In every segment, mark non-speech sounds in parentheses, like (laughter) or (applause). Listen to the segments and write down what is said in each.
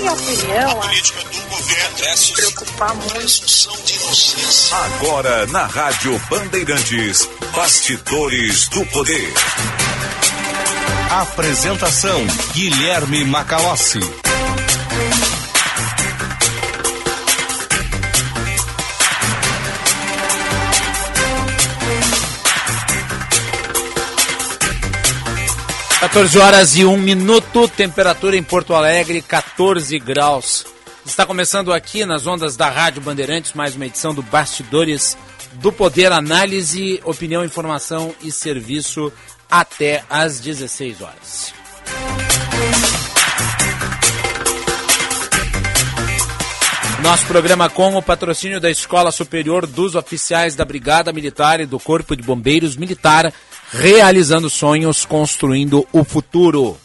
minha opinião, a se preocupar muito. Agora na Rádio Bandeirantes, Bastidores do Poder. Apresentação Guilherme Macalossi. 14 horas e 1 minuto, temperatura em Porto Alegre, 14 graus. Está começando aqui nas ondas da Rádio Bandeirantes mais uma edição do Bastidores do Poder, análise, opinião, informação e serviço até às 16 horas. Nosso programa com o patrocínio da Escola Superior dos Oficiais da Brigada Militar e do Corpo de Bombeiros Militar realizando sonhos, construindo o futuro.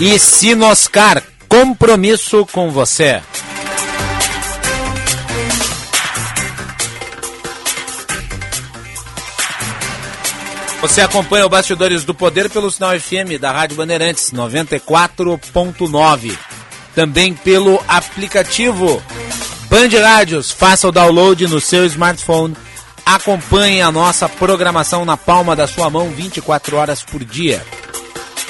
E Sinoscar, compromisso com você. Você acompanha o Bastidores do Poder pelo sinal FM da Rádio Bandeirantes 94.9. Também pelo aplicativo Band Rádios. Faça o download no seu smartphone Acompanhe a nossa programação na palma da sua mão 24 horas por dia.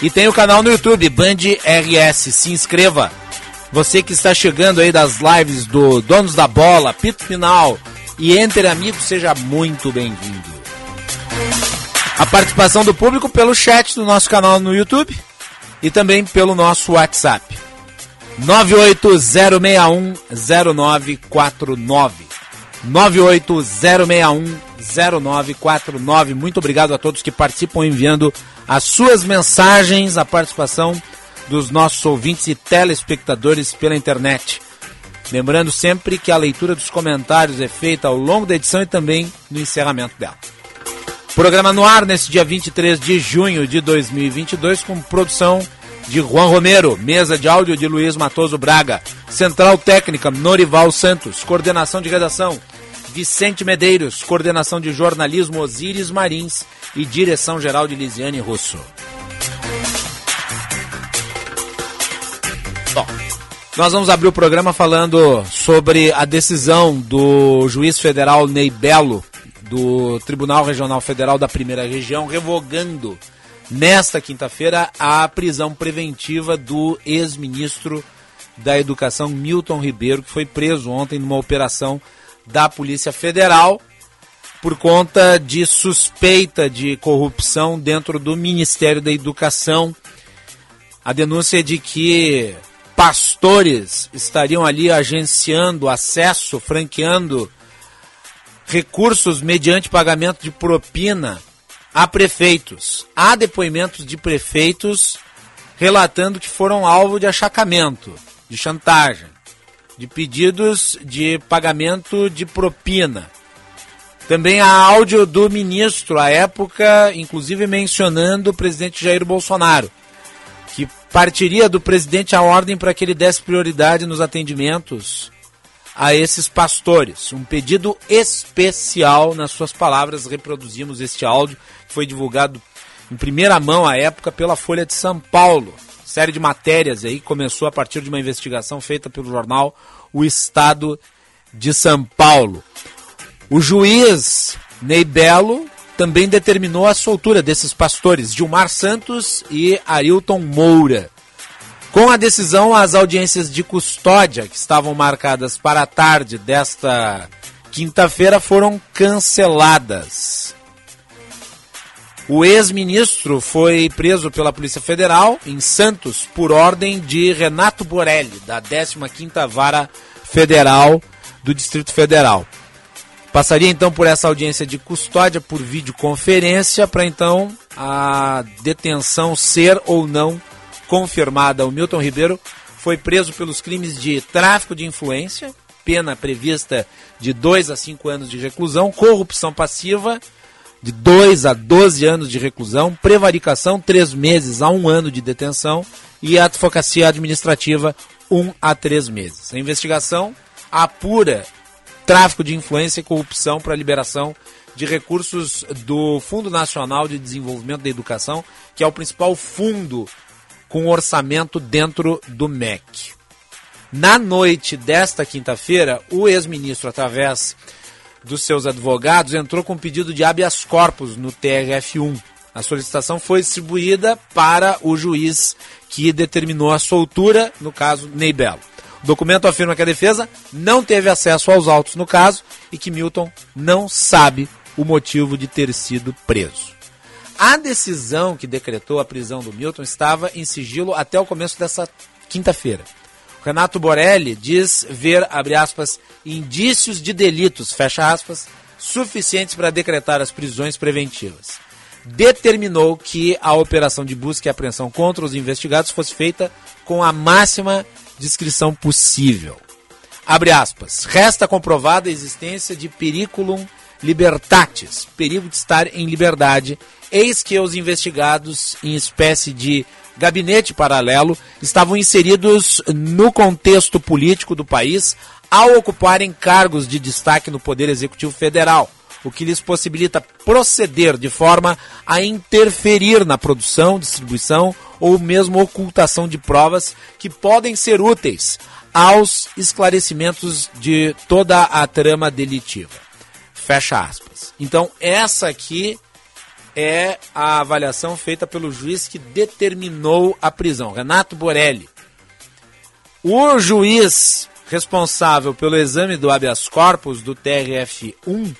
E tem o canal no YouTube, Band RS. Se inscreva. Você que está chegando aí das lives do Donos da Bola, Pito Final e Entre Amigos, seja muito bem-vindo. A participação do público pelo chat do nosso canal no YouTube e também pelo nosso WhatsApp. 980610949. 980610949. Muito obrigado a todos que participam enviando as suas mensagens, a participação dos nossos ouvintes e telespectadores pela internet. Lembrando sempre que a leitura dos comentários é feita ao longo da edição e também no encerramento dela. Programa no ar nesse dia 23 de junho de 2022 com produção de Juan Romero, mesa de áudio de Luiz Matoso Braga, central técnica Norival Santos, coordenação de redação Vicente Medeiros, coordenação de jornalismo Osíris Marins e direção geral de Lisiane Russo. Bom, nós vamos abrir o programa falando sobre a decisão do juiz federal Ney Belo, do Tribunal Regional Federal da Primeira Região, revogando nesta quinta-feira a prisão preventiva do ex-ministro da Educação Milton Ribeiro, que foi preso ontem numa operação da Polícia Federal por conta de suspeita de corrupção dentro do Ministério da Educação. A denúncia é de que pastores estariam ali agenciando acesso, franqueando recursos mediante pagamento de propina a prefeitos. Há depoimentos de prefeitos relatando que foram alvo de achacamento, de chantagem de pedidos de pagamento de propina. Também há áudio do ministro, à época, inclusive mencionando o presidente Jair Bolsonaro, que partiria do presidente a ordem para que ele desse prioridade nos atendimentos a esses pastores. Um pedido especial, nas suas palavras, reproduzimos este áudio, que foi divulgado em primeira mão à época pela Folha de São Paulo série de matérias aí começou a partir de uma investigação feita pelo jornal O Estado de São Paulo. O juiz Ney Belo também determinou a soltura desses pastores, Gilmar Santos e Arilton Moura. Com a decisão, as audiências de custódia que estavam marcadas para a tarde desta quinta-feira foram canceladas. O ex-ministro foi preso pela Polícia Federal em Santos por ordem de Renato Borelli, da 15ª Vara Federal do Distrito Federal. Passaria então por essa audiência de custódia por videoconferência para então a detenção ser ou não confirmada. O Milton Ribeiro foi preso pelos crimes de tráfico de influência, pena prevista de 2 a 5 anos de reclusão, corrupção passiva de 2 a 12 anos de reclusão, prevaricação, 3 meses a 1 ano de detenção e advocacia administrativa, 1 a 3 meses. A investigação apura tráfico de influência e corrupção para liberação de recursos do Fundo Nacional de Desenvolvimento da Educação, que é o principal fundo com orçamento dentro do MEC. Na noite desta quinta-feira, o ex-ministro, através dos seus advogados, entrou com um pedido de habeas corpus no TRF1. A solicitação foi distribuída para o juiz que determinou a soltura, no caso, Ney Belo. O documento afirma que a defesa não teve acesso aos autos no caso e que Milton não sabe o motivo de ter sido preso. A decisão que decretou a prisão do Milton estava em sigilo até o começo dessa quinta-feira. Renato Borelli diz ver, abre aspas, indícios de delitos, fecha aspas, suficientes para decretar as prisões preventivas. Determinou que a operação de busca e apreensão contra os investigados fosse feita com a máxima discrição possível. Abre aspas. Resta comprovada a existência de periculum libertatis, perigo de estar em liberdade, eis que os investigados, em espécie de gabinete paralelo, estavam inseridos no contexto político do país ao ocuparem cargos de destaque no Poder Executivo Federal, o que lhes possibilita proceder de forma a interferir na produção, distribuição ou mesmo ocultação de provas que podem ser úteis aos esclarecimentos de toda a trama delitiva. Fecha aspas. Então, essa aqui é a avaliação feita pelo juiz que determinou a prisão, Renato Borelli. O juiz responsável pelo exame do habeas corpus do TRF1,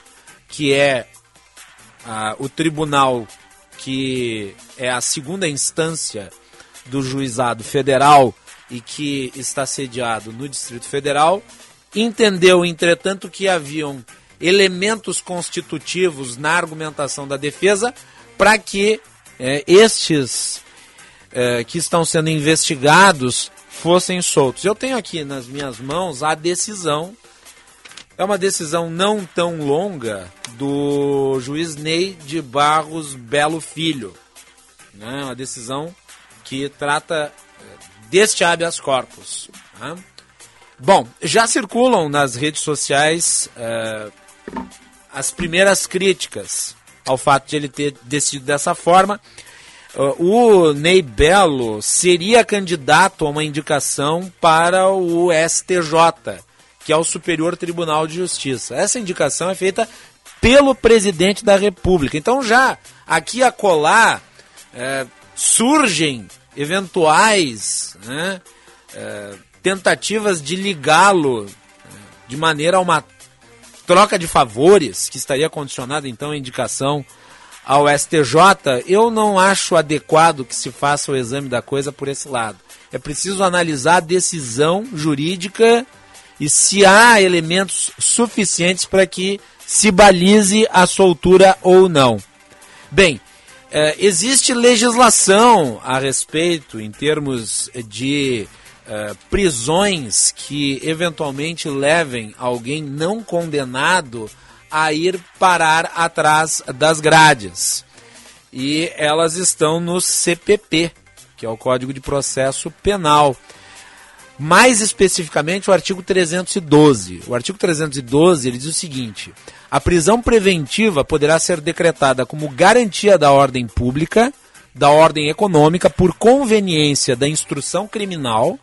que é o tribunal que é a segunda instância do juizado federal e que está sediado no Distrito Federal, entendeu, entretanto, que haviam elementos constitutivos na argumentação da defesa para que é, estes é, que estão sendo investigados fossem soltos. Eu tenho aqui nas minhas mãos a decisão, é uma decisão não tão longa do juiz Ney de Barros Belo Filho. Né? Uma decisão que trata é, deste habeas corpus. Né? Bom, já circulam nas redes sociais é, as primeiras críticas ao fato de ele ter decidido dessa forma. Uh, o Ney Belo seria candidato a uma indicação para o STJ, que é o Superior Tribunal de Justiça. Essa indicação é feita pelo presidente da República. Então, já aqui a colar é, surgem eventuais né, é, tentativas de ligá-lo de maneira a uma troca de favores, que estaria condicionada então a indicação ao STJ, eu não acho adequado que se faça o exame da coisa por esse lado. É preciso analisar a decisão jurídica e se há elementos suficientes para que se balize a soltura ou não. Bem, é, existe legislação a respeito em termos de uh, prisões que eventualmente levem alguém não condenado a ir parar atrás das grades. E elas estão no CPP, que é o Código de Processo Penal. Mais especificamente, o artigo 312. O artigo 312 ele diz o seguinte: a prisão preventiva poderá ser decretada como garantia da ordem pública, da ordem econômica, por conveniência da instrução criminal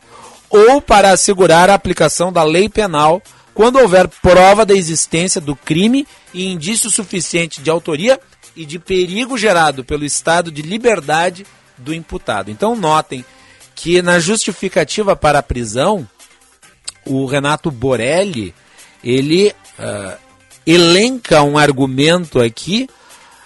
ou para assegurar a aplicação da lei penal quando houver prova da existência do crime e indício suficiente de autoria e de perigo gerado pelo estado de liberdade do imputado. Então, notem que na justificativa para a prisão, o Renato Borelli ele uh, elenca um argumento aqui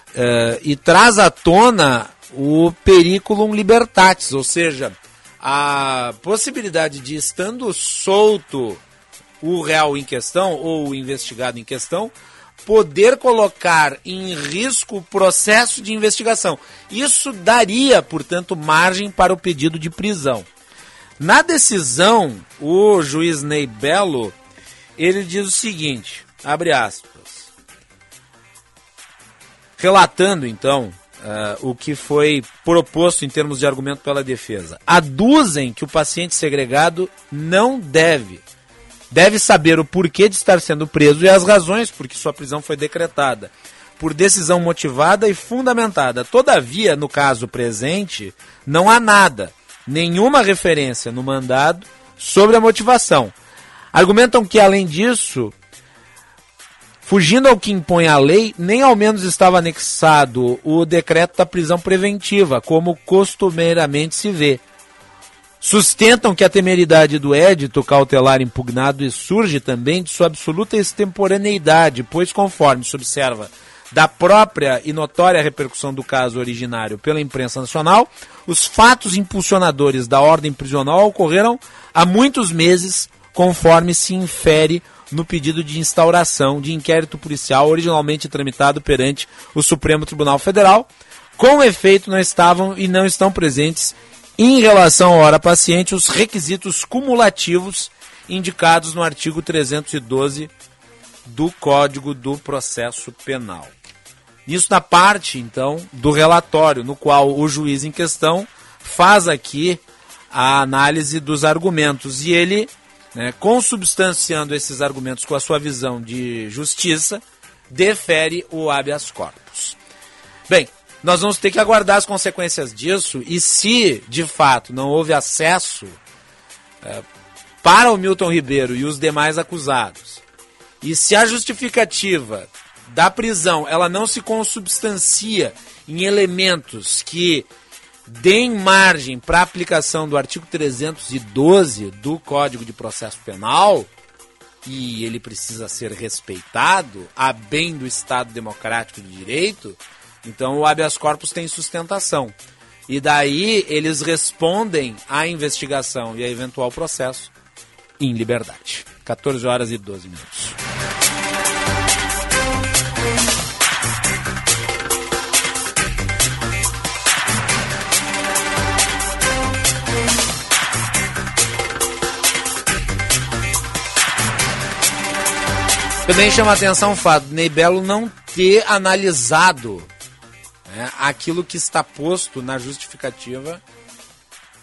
uh, e traz à tona o periculum libertatis, ou seja, a possibilidade de, estando solto o réu em questão ou o investigado em questão, poder colocar em risco o processo de investigação. Isso daria, portanto, margem para o pedido de prisão. Na decisão, o juiz Ney Belo, ele diz o seguinte, abre aspas, relatando então uh, o que foi proposto em termos de argumento pela defesa. Aduzem que o paciente segregado não deve. Deve saber o porquê de estar sendo preso e as razões por que sua prisão foi decretada, por decisão motivada e fundamentada. Todavia, no caso presente, não há nada, nenhuma referência no mandado sobre a motivação. Argumentam que, além disso, fugindo ao que impõe a lei, nem ao menos estava anexado o decreto da prisão preventiva, como costumeiramente se vê. Sustentam que a temeridade do édito cautelar impugnado surge também de sua absoluta extemporaneidade, pois, conforme se observa da própria e notória repercussão do caso originário pela imprensa nacional, os fatos impulsionadores da ordem prisional ocorreram há muitos meses, conforme se infere no pedido de instauração de inquérito policial originalmente tramitado perante o Supremo Tribunal Federal. Com efeito, não estavam e não estão presentes em relação à hora paciente os requisitos cumulativos indicados no artigo 312 do Código do Processo Penal. Isso na parte, então, do relatório, no qual o juiz em questão faz aqui a análise dos argumentos e ele, né, consubstanciando esses argumentos com a sua visão de justiça, defere o habeas corpus. Bem, nós vamos ter que aguardar as consequências disso e se, de fato, não houve acesso é, para o Milton Ribeiro e os demais acusados, e se a justificativa da prisão ela não se consubstancia em elementos que deem margem para a aplicação do artigo 312 do Código de Processo Penal, e ele precisa ser respeitado a bem do Estado Democrático de Direito, então o habeas corpus tem sustentação. E daí eles respondem à investigação e a eventual processo em liberdade. 14 horas e 12 minutos. Também chama atenção o fato de Ney não ter analisado né, aquilo que está posto na justificativa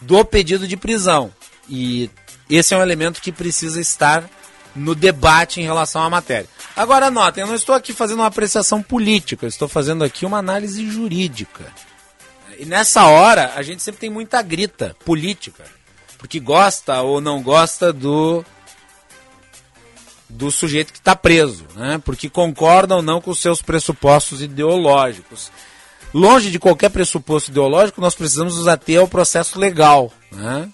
do pedido de prisão. E esse é um elemento que precisa estar no debate em relação à matéria. Agora, notem, eu não estou aqui fazendo uma apreciação política, eu estou fazendo aqui uma análise jurídica. E nessa hora, a gente sempre tem muita grita política, porque gosta ou não gosta do do sujeito que está preso, né? porque concorda ou não com seus pressupostos ideológicos. Longe de qualquer pressuposto ideológico, nós precisamos nos ater ao processo legal. Né?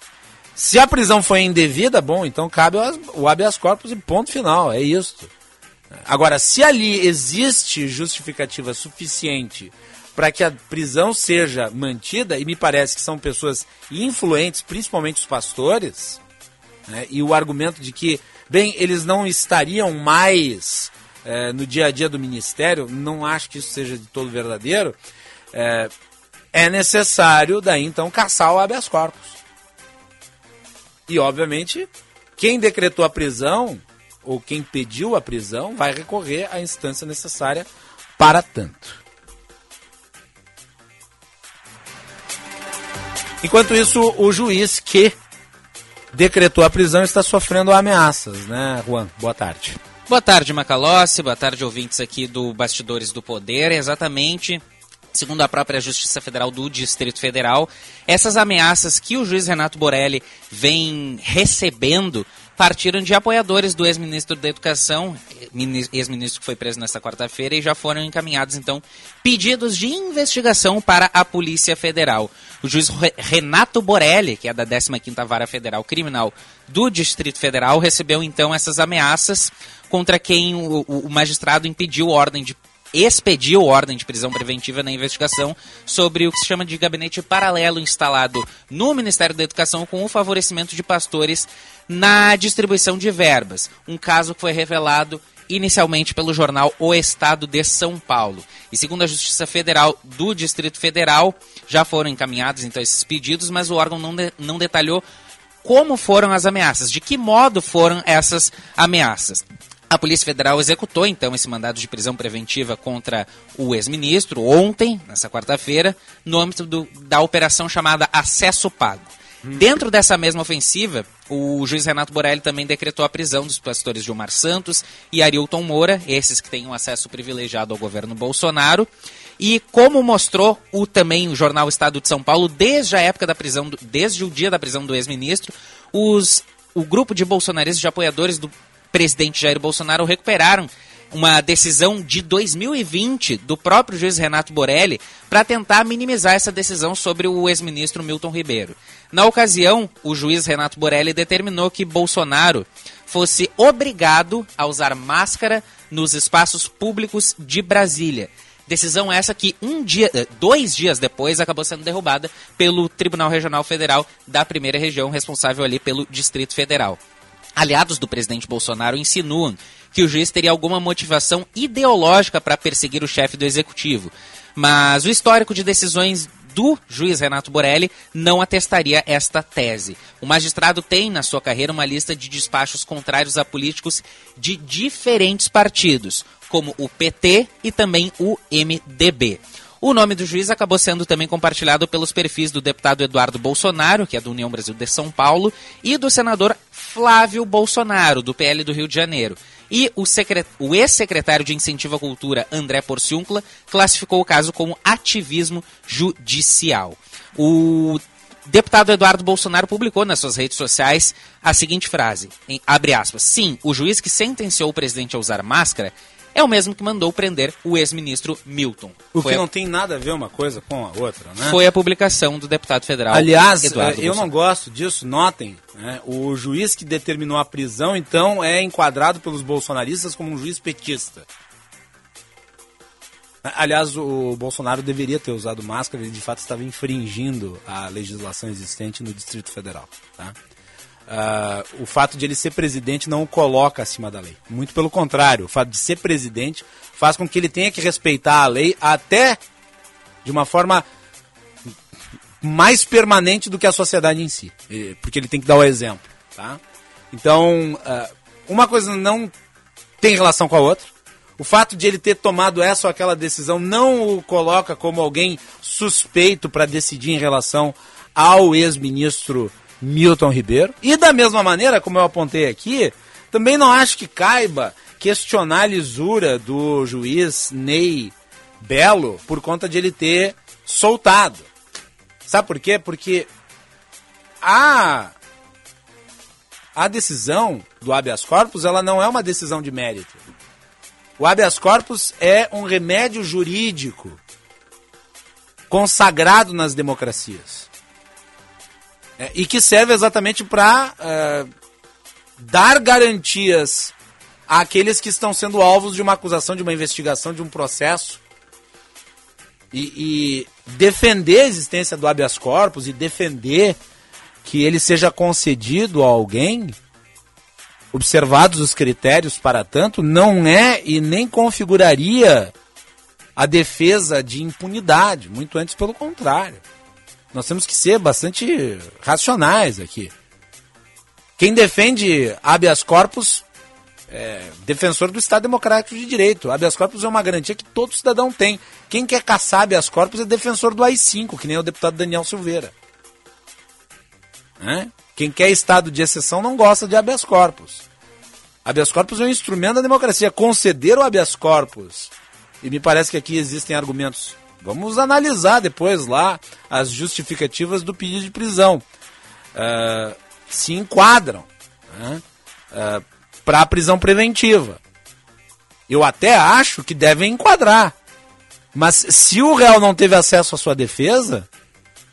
Se a prisão foi indevida, bom, então cabe o habeas corpus e ponto final, é isso. Agora, se ali existe justificativa suficiente para que a prisão seja mantida, e me parece que são pessoas influentes, principalmente os pastores, né, e o argumento de que Bem, eles não estariam mais é, no dia a dia do ministério, não acho que isso seja de todo verdadeiro. É, é necessário, daí então, caçar o habeas corpus. E, obviamente, quem decretou a prisão, ou quem pediu a prisão, vai recorrer à instância necessária para tanto. Enquanto isso, o juiz que decretou a prisão está sofrendo ameaças, né, Juan? Boa tarde. Boa tarde, Macalossi. Boa tarde, ouvintes aqui do Bastidores do Poder. Exatamente segundo a própria Justiça Federal do Distrito Federal, essas ameaças que o juiz Renato Borelli vem recebendo partiram de apoiadores do ex-ministro da Educação, ex-ministro que foi preso nesta quarta-feira, e já foram encaminhados, então, pedidos de investigação para a Polícia Federal. O juiz Renato Borelli, que é da 15ª Vara Federal Criminal do Distrito Federal, recebeu, então, essas ameaças contra quem o, o magistrado impediu ordem de expediu ordem de prisão preventiva na investigação sobre o que se chama de gabinete paralelo instalado no Ministério da Educação com o favorecimento de pastores na distribuição de verbas. Um caso que foi revelado inicialmente pelo jornal O Estado de São Paulo. E segundo a Justiça Federal do Distrito Federal, já foram encaminhados então esses pedidos, mas o órgão não, de, não detalhou como foram as ameaças, de que modo foram essas ameaças. A Polícia Federal executou então esse mandado de prisão preventiva contra o ex-ministro ontem, nessa quarta-feira, no âmbito do, da operação chamada Acesso Pago. Hum. Dentro dessa mesma ofensiva, o juiz Renato Borelli também decretou a prisão dos pastores Gilmar Santos e Arilton Moura, esses que têm um acesso privilegiado ao governo Bolsonaro. E como mostrou o também o jornal Estado de São Paulo, desde a época da prisão, desde o dia da prisão do ex-ministro, os o grupo de bolsonaristas, de apoiadores do presidente Jair Bolsonaro, recuperaram uma decisão de 2020 do próprio juiz Renato Borelli para tentar minimizar essa decisão sobre o ex-ministro Milton Ribeiro. Na ocasião, o juiz Renato Borelli determinou que Bolsonaro fosse obrigado a usar máscara nos espaços públicos de Brasília. Decisão essa que um dia, eh, dois dias depois acabou sendo derrubada pelo Tribunal Regional Federal da primeira região, responsável ali pelo Distrito Federal. Aliados do presidente Bolsonaro insinuam que o juiz teria alguma motivação ideológica para perseguir o chefe do executivo. Mas o histórico de decisões do juiz Renato Borelli não atestaria esta tese. O magistrado tem na sua carreira uma lista de despachos contrários a políticos de diferentes partidos, como o PT e também o MDB. O nome do juiz acabou sendo também compartilhado pelos perfis do deputado Eduardo Bolsonaro, que é do União Brasil de São Paulo, e do senador Flávio Bolsonaro, do PL do Rio de Janeiro. E o, o ex-secretário de Incentivo à Cultura, André Porciúncula, classificou o caso como ativismo judicial. O deputado Eduardo Bolsonaro publicou nas suas redes sociais a seguinte frase, em, abre aspas, sim, o juiz que sentenciou o presidente a usar máscara é o mesmo que mandou prender o ex-ministro Milton. O Foi que a... não tem nada a ver uma coisa com a outra, né? Foi a publicação do deputado federal. Aliás, Eduardo eu não gosto disso, notem. Né? O juiz que determinou a prisão, então, é enquadrado pelos bolsonaristas como um juiz petista. Aliás, o Bolsonaro deveria ter usado máscara, ele de fato estava infringindo a legislação existente no Distrito Federal. Tá? Uh, o fato de ele ser presidente não o coloca acima da lei. Muito pelo contrário, o fato de ser presidente faz com que ele tenha que respeitar a lei até de uma forma mais permanente do que a sociedade em si, porque ele tem que dar o exemplo, tá? Então, uh, uma coisa não tem relação com a outra. O fato de ele ter tomado essa ou aquela decisão não o coloca como alguém suspeito para decidir em relação ao ex-ministro Milton Ribeiro. E da mesma maneira, como eu apontei aqui, também não acho que caiba questionar a lisura do juiz Ney Belo por conta de ele ter soltado. Sabe por quê? Porque a a decisão do habeas corpus, ela não é uma decisão de mérito. O habeas corpus é um remédio jurídico consagrado nas democracias. É, e que serve exatamente para é, dar garantias àqueles que estão sendo alvos de uma acusação, de uma investigação, de um processo. E, e defender a existência do habeas corpus e defender que ele seja concedido a alguém, observados os critérios para tanto, não é e nem configuraria a defesa de impunidade, muito antes pelo contrário. Nós temos que ser bastante racionais aqui. Quem defende habeas corpus é defensor do Estado Democrático de Direito. Habeas corpus é uma garantia que todo cidadão tem. Quem quer caçar habeas corpus é defensor do AI-5, que nem o deputado Daniel Silveira. Né? Quem quer estado de exceção não gosta de habeas corpus. Habeas corpus é um instrumento da democracia. Conceder o habeas corpus, e me parece que aqui existem argumentos Vamos analisar depois lá as justificativas do pedido de prisão. Uh, se enquadram né, uh, para a prisão preventiva. Eu até acho que devem enquadrar. Mas se o réu não teve acesso à sua defesa,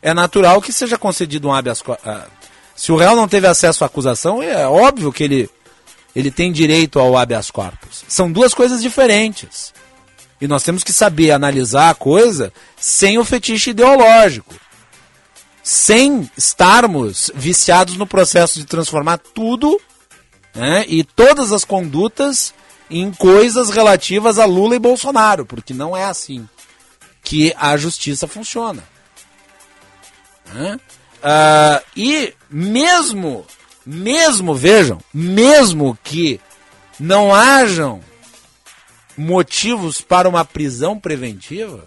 é natural que seja concedido um habeas corpus. Uh, se o réu não teve acesso à acusação, é óbvio que ele, ele tem direito ao habeas corpus. São duas coisas diferentes. E nós temos que saber analisar a coisa sem o fetiche ideológico. Sem estarmos viciados no processo de transformar tudo né, e todas as condutas em coisas relativas a Lula e Bolsonaro, porque não é assim que a justiça funciona. Né? Uh, e mesmo, mesmo, vejam, mesmo que não hajam motivos para uma prisão preventiva,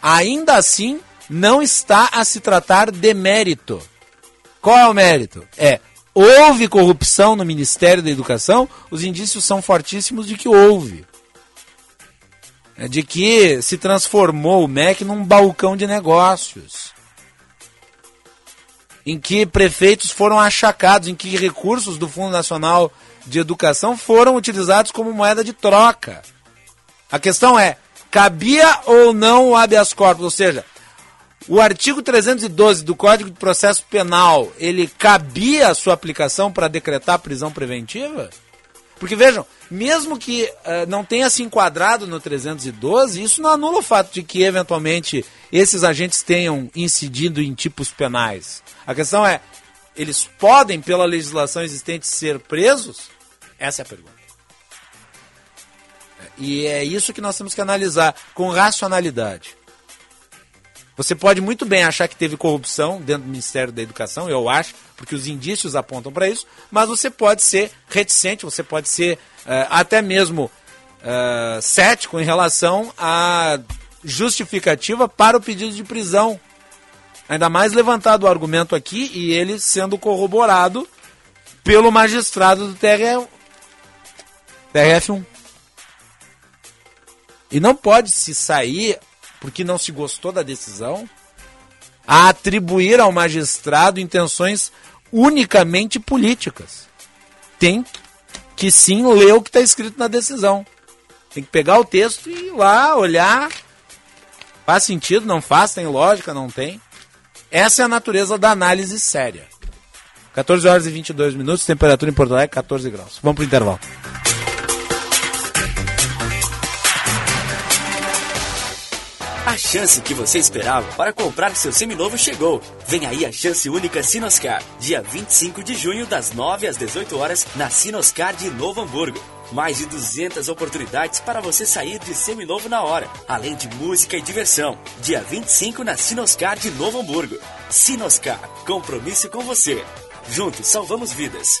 ainda assim não está a se tratar de mérito. Qual é o mérito? É houve corrupção no Ministério da Educação, os indícios são fortíssimos de que houve. É de que se transformou o MEC num balcão de negócios. em que prefeitos foram achacados, em que recursos do Fundo Nacional de Educação foram utilizados como moeda de troca. A questão é, cabia ou não o habeas corpus? Ou seja, o artigo 312 do Código de Processo Penal, ele cabia a sua aplicação para decretar prisão preventiva? Porque vejam, mesmo que uh, não tenha se enquadrado no 312, isso não anula o fato de que, eventualmente, esses agentes tenham incidido em tipos penais. A questão é, eles podem, pela legislação existente, ser presos? Essa é a pergunta. E é isso que nós temos que analisar com racionalidade. Você pode muito bem achar que teve corrupção dentro do Ministério da Educação, eu acho, porque os indícios apontam para isso, mas você pode ser reticente, você pode ser uh, até mesmo uh, cético em relação à justificativa para o pedido de prisão. Ainda mais levantado o argumento aqui e ele sendo corroborado pelo magistrado do TRF, TRF1. E não pode se sair, porque não se gostou da decisão, a atribuir ao magistrado intenções unicamente políticas. Tem que sim ler o que está escrito na decisão. Tem que pegar o texto e ir lá, olhar. Faz sentido, não faz, tem lógica, não tem. Essa é a natureza da análise séria. 14 horas e 22 minutos, temperatura em Porto Alegre 14 graus. Vamos para o intervalo. A chance que você esperava para comprar seu seminovo chegou. Vem aí a chance única Sinoscar, dia 25 de junho, das 9 às 18 horas, na Sinoscar de Novo Hamburgo. Mais de 200 oportunidades para você sair de seminovo na hora, além de música e diversão. Dia 25 na Sinoscar de Novo Hamburgo. Sinoscar, compromisso com você. Juntos salvamos vidas.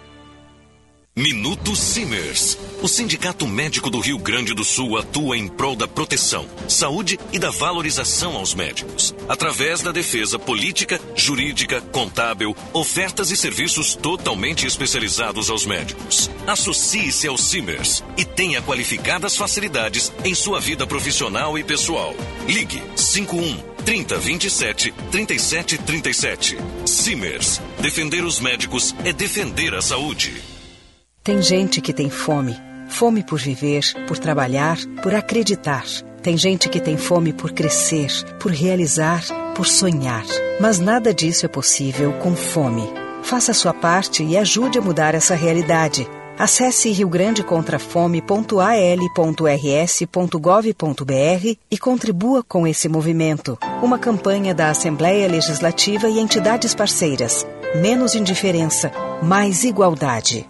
Minuto Simers. O Sindicato Médico do Rio Grande do Sul atua em prol da proteção, saúde e da valorização aos médicos, através da defesa política, jurídica, contábil, ofertas e serviços totalmente especializados aos médicos. Associe-se ao Simers e tenha qualificadas facilidades em sua vida profissional e pessoal. Ligue 51 30 27 37 37. Simers. Defender os médicos é defender a saúde. Tem gente que tem fome. Fome por viver, por trabalhar, por acreditar. Tem gente que tem fome por crescer, por realizar, por sonhar. Mas nada disso é possível com fome. Faça sua parte e ajude a mudar essa realidade. Acesse riograndecontrafome.al.rs.gov.br e contribua com esse movimento. Uma campanha da Assembleia Legislativa e entidades parceiras. Menos indiferença, mais igualdade.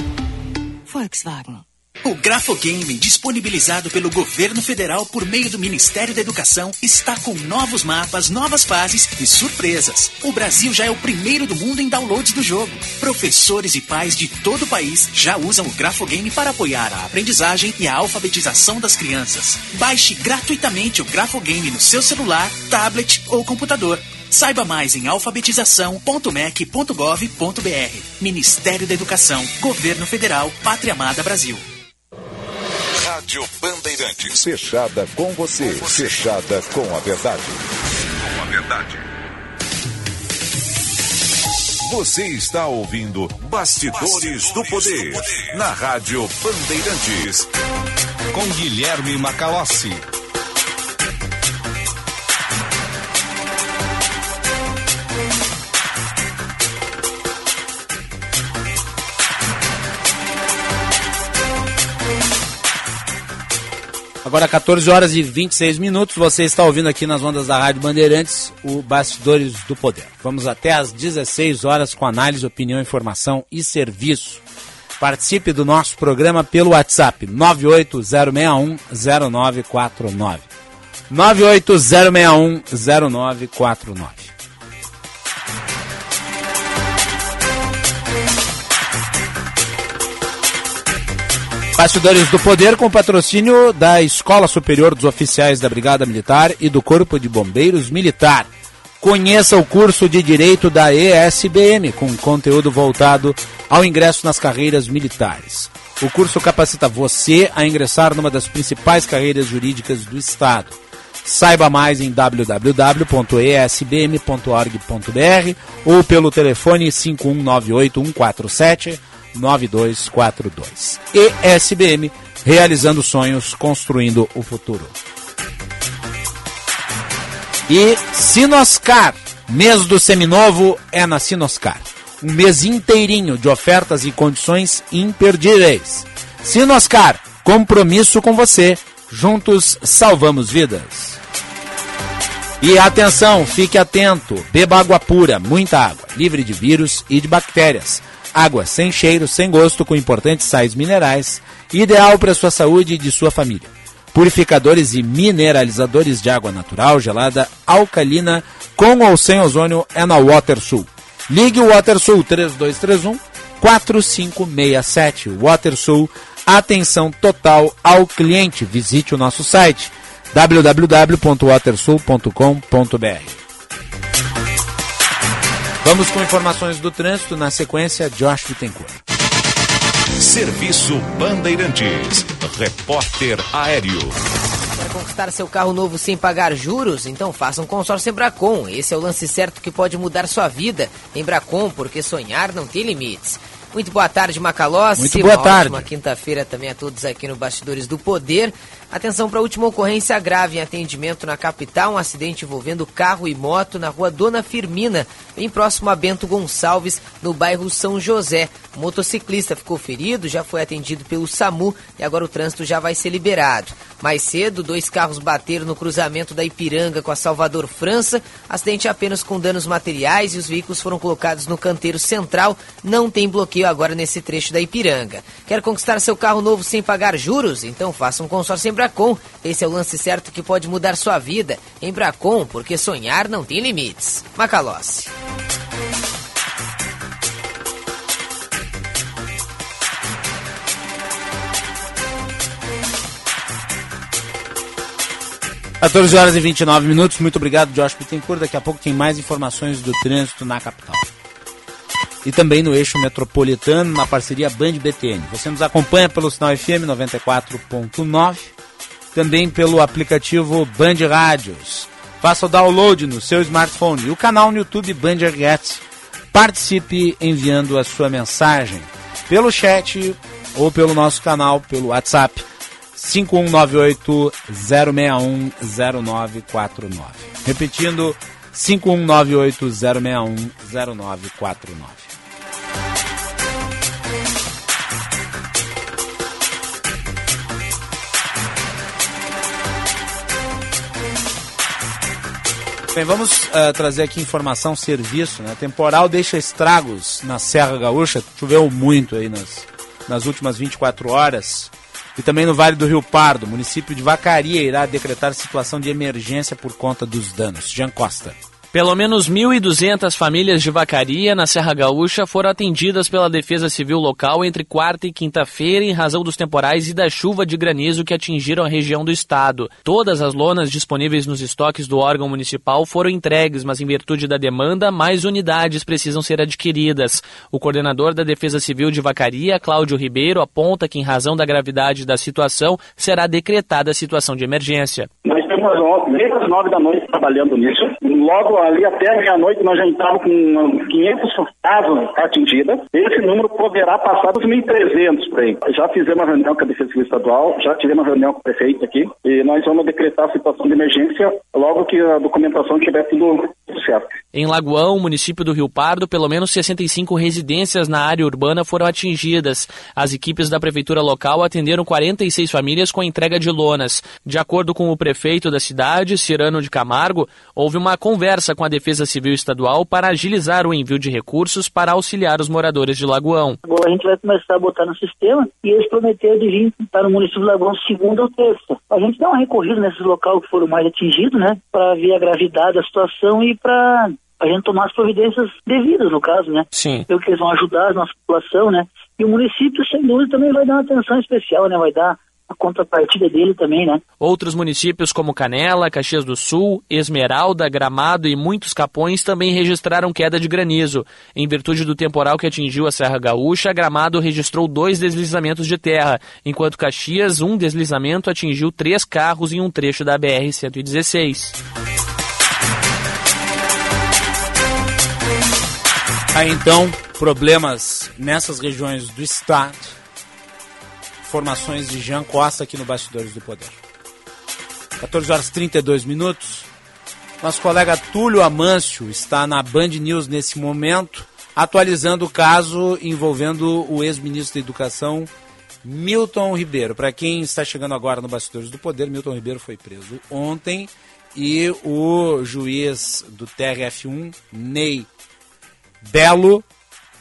Volkswagen. O Grafogame, disponibilizado pelo governo federal por meio do Ministério da Educação, está com novos mapas, novas fases e surpresas. O Brasil já é o primeiro do mundo em downloads do jogo. Professores e pais de todo o país já usam o Grafogame para apoiar a aprendizagem e a alfabetização das crianças. Baixe gratuitamente o Grafogame no seu celular, tablet ou computador. Saiba mais em alfabetização.mec.gov.br. Ministério da Educação, Governo Federal, Pátria Amada Brasil. Rádio Bandeirantes. Fechada com você. Fechada com a verdade. Com a verdade. Você está ouvindo Bastidores, Bastidores do, poder, do Poder na Rádio Bandeirantes. Com Guilherme Macalossi. Agora 14 horas e 26 minutos, você está ouvindo aqui nas ondas da Rádio Bandeirantes o Bastidores do Poder. Vamos até às 16 horas com análise, opinião, informação e serviço. Participe do nosso programa pelo WhatsApp 980610949. 980610949. Bastidores do Poder com patrocínio da Escola Superior dos Oficiais da Brigada Militar e do Corpo de Bombeiros Militar. Conheça o curso de Direito da ESBM, com conteúdo voltado ao ingresso nas carreiras militares. O curso capacita você a ingressar numa das principais carreiras jurídicas do Estado. Saiba mais em www.esbm.org.br ou pelo telefone 5198 147 9242. ESBM, realizando sonhos, construindo o futuro. E Sinoscar, mês do seminovo é na Sinoscar. Um mês inteirinho de ofertas e condições imperdíveis. Sinoscar, compromisso com você. Juntos salvamos vidas. E atenção, fique atento. Beba água pura, muita água, livre de vírus e de bactérias. Água sem cheiro, sem gosto, com importantes sais minerais, ideal para sua saúde e de sua família. Purificadores e mineralizadores de água natural, gelada, alcalina, com ou sem ozônio é na WaterSul. Ligue o WaterSul 3231 4567. WaterSul, atenção total ao cliente. Visite o nosso site www.watersul.com.br. Vamos com informações do trânsito na sequência Josh Bittencourt. Serviço Bandeirantes. Repórter Aéreo. Quer conquistar seu carro novo sem pagar juros? Então faça um consórcio Embracon. Esse é o lance certo que pode mudar sua vida. Embracon, porque sonhar não tem limites. Muito boa tarde, Macalossi. Muito boa Uma tarde. Uma quinta-feira também a todos aqui no Bastidores do Poder. Atenção para a última ocorrência grave em atendimento na capital, um acidente envolvendo carro e moto na rua Dona Firmina, bem próximo a Bento Gonçalves, no bairro São José. O motociclista ficou ferido, já foi atendido pelo SAMU e agora o trânsito já vai ser liberado. Mais cedo, dois carros bateram no cruzamento da Ipiranga com a Salvador França, acidente apenas com danos materiais e os veículos foram colocados no canteiro central, não tem bloqueio agora nesse trecho da Ipiranga. Quer conquistar seu carro novo sem pagar juros? Então faça um consórcio em Bracon. Esse é o lance certo que pode mudar sua vida. Em Bracon, porque sonhar não tem limites. Macalossi. Há 14 horas e 29 minutos. Muito obrigado, Josh Bittencourt. Daqui a pouco tem mais informações do trânsito na capital. E também no eixo metropolitano, na parceria Band BTN. Você nos acompanha pelo sinal FM 94.9, também pelo aplicativo Band Rádios. Faça o download no seu smartphone e o canal no YouTube Band RS. Participe enviando a sua mensagem pelo chat ou pelo nosso canal, pelo WhatsApp 5198-061-0949. Repetindo, 5198-061-0949. Bem, vamos uh, trazer aqui informação, serviço, né? Temporal deixa estragos na Serra Gaúcha, choveu muito aí nas, nas últimas 24 horas. E também no Vale do Rio Pardo, município de Vacaria irá decretar situação de emergência por conta dos danos. Jean Costa. Pelo menos 1.200 famílias de vacaria na Serra Gaúcha foram atendidas pela Defesa Civil local entre quarta e quinta-feira em razão dos temporais e da chuva de granizo que atingiram a região do estado. Todas as lonas disponíveis nos estoques do órgão municipal foram entregues, mas em virtude da demanda, mais unidades precisam ser adquiridas. O coordenador da Defesa Civil de Vacaria, Cláudio Ribeiro, aponta que em razão da gravidade da situação, será decretada a situação de emergência. Nós estamos desde as nove da noite trabalhando nisso. Logo ali até meia-noite nós já estávamos com 500 casos atingidas. Esse número poderá passar dos 1.300 por aí. Já fizemos uma reunião com a Defesa Civil Estadual, já tivemos uma reunião com o prefeito aqui e nós vamos decretar a situação de emergência logo que a documentação estiver tudo certo. Em Lagoão, município do Rio Pardo, pelo menos 65 residências na área urbana foram atingidas. As equipes da prefeitura local atenderam 46 famílias com a entrega de lonas. De acordo com o prefeito da cidade, Cirano de Camargo, houve uma conversa com a Defesa Civil Estadual para agilizar o envio de recursos para auxiliar os moradores de Lagoão. Agora a gente vai começar a botar no sistema e eles prometeram de vir para o município de Lagoão segunda ou terça. A gente dá uma recorrida nesses locais que foram mais atingidos, né, para ver a gravidade da situação e para a gente tomar as providências devidas, no caso, né? Sim. Porque eles vão ajudar a nossa população, né? E o município, sem dúvida, também vai dar uma atenção especial, né? Vai dar a contrapartida dele também, né? Outros municípios como Canela, Caxias do Sul, Esmeralda, Gramado e muitos Capões também registraram queda de granizo. Em virtude do temporal que atingiu a Serra Gaúcha, Gramado registrou dois deslizamentos de terra, enquanto Caxias, um deslizamento atingiu três carros em um trecho da BR-116. Aí então, problemas nessas regiões do estado Informações de Jean Costa aqui no Bastidores do Poder. 14 horas 32 minutos. Nosso colega Túlio Amâncio está na Band News nesse momento, atualizando o caso envolvendo o ex-ministro da Educação, Milton Ribeiro. Para quem está chegando agora no Bastidores do Poder, Milton Ribeiro foi preso ontem e o juiz do TRF1, Ney Belo,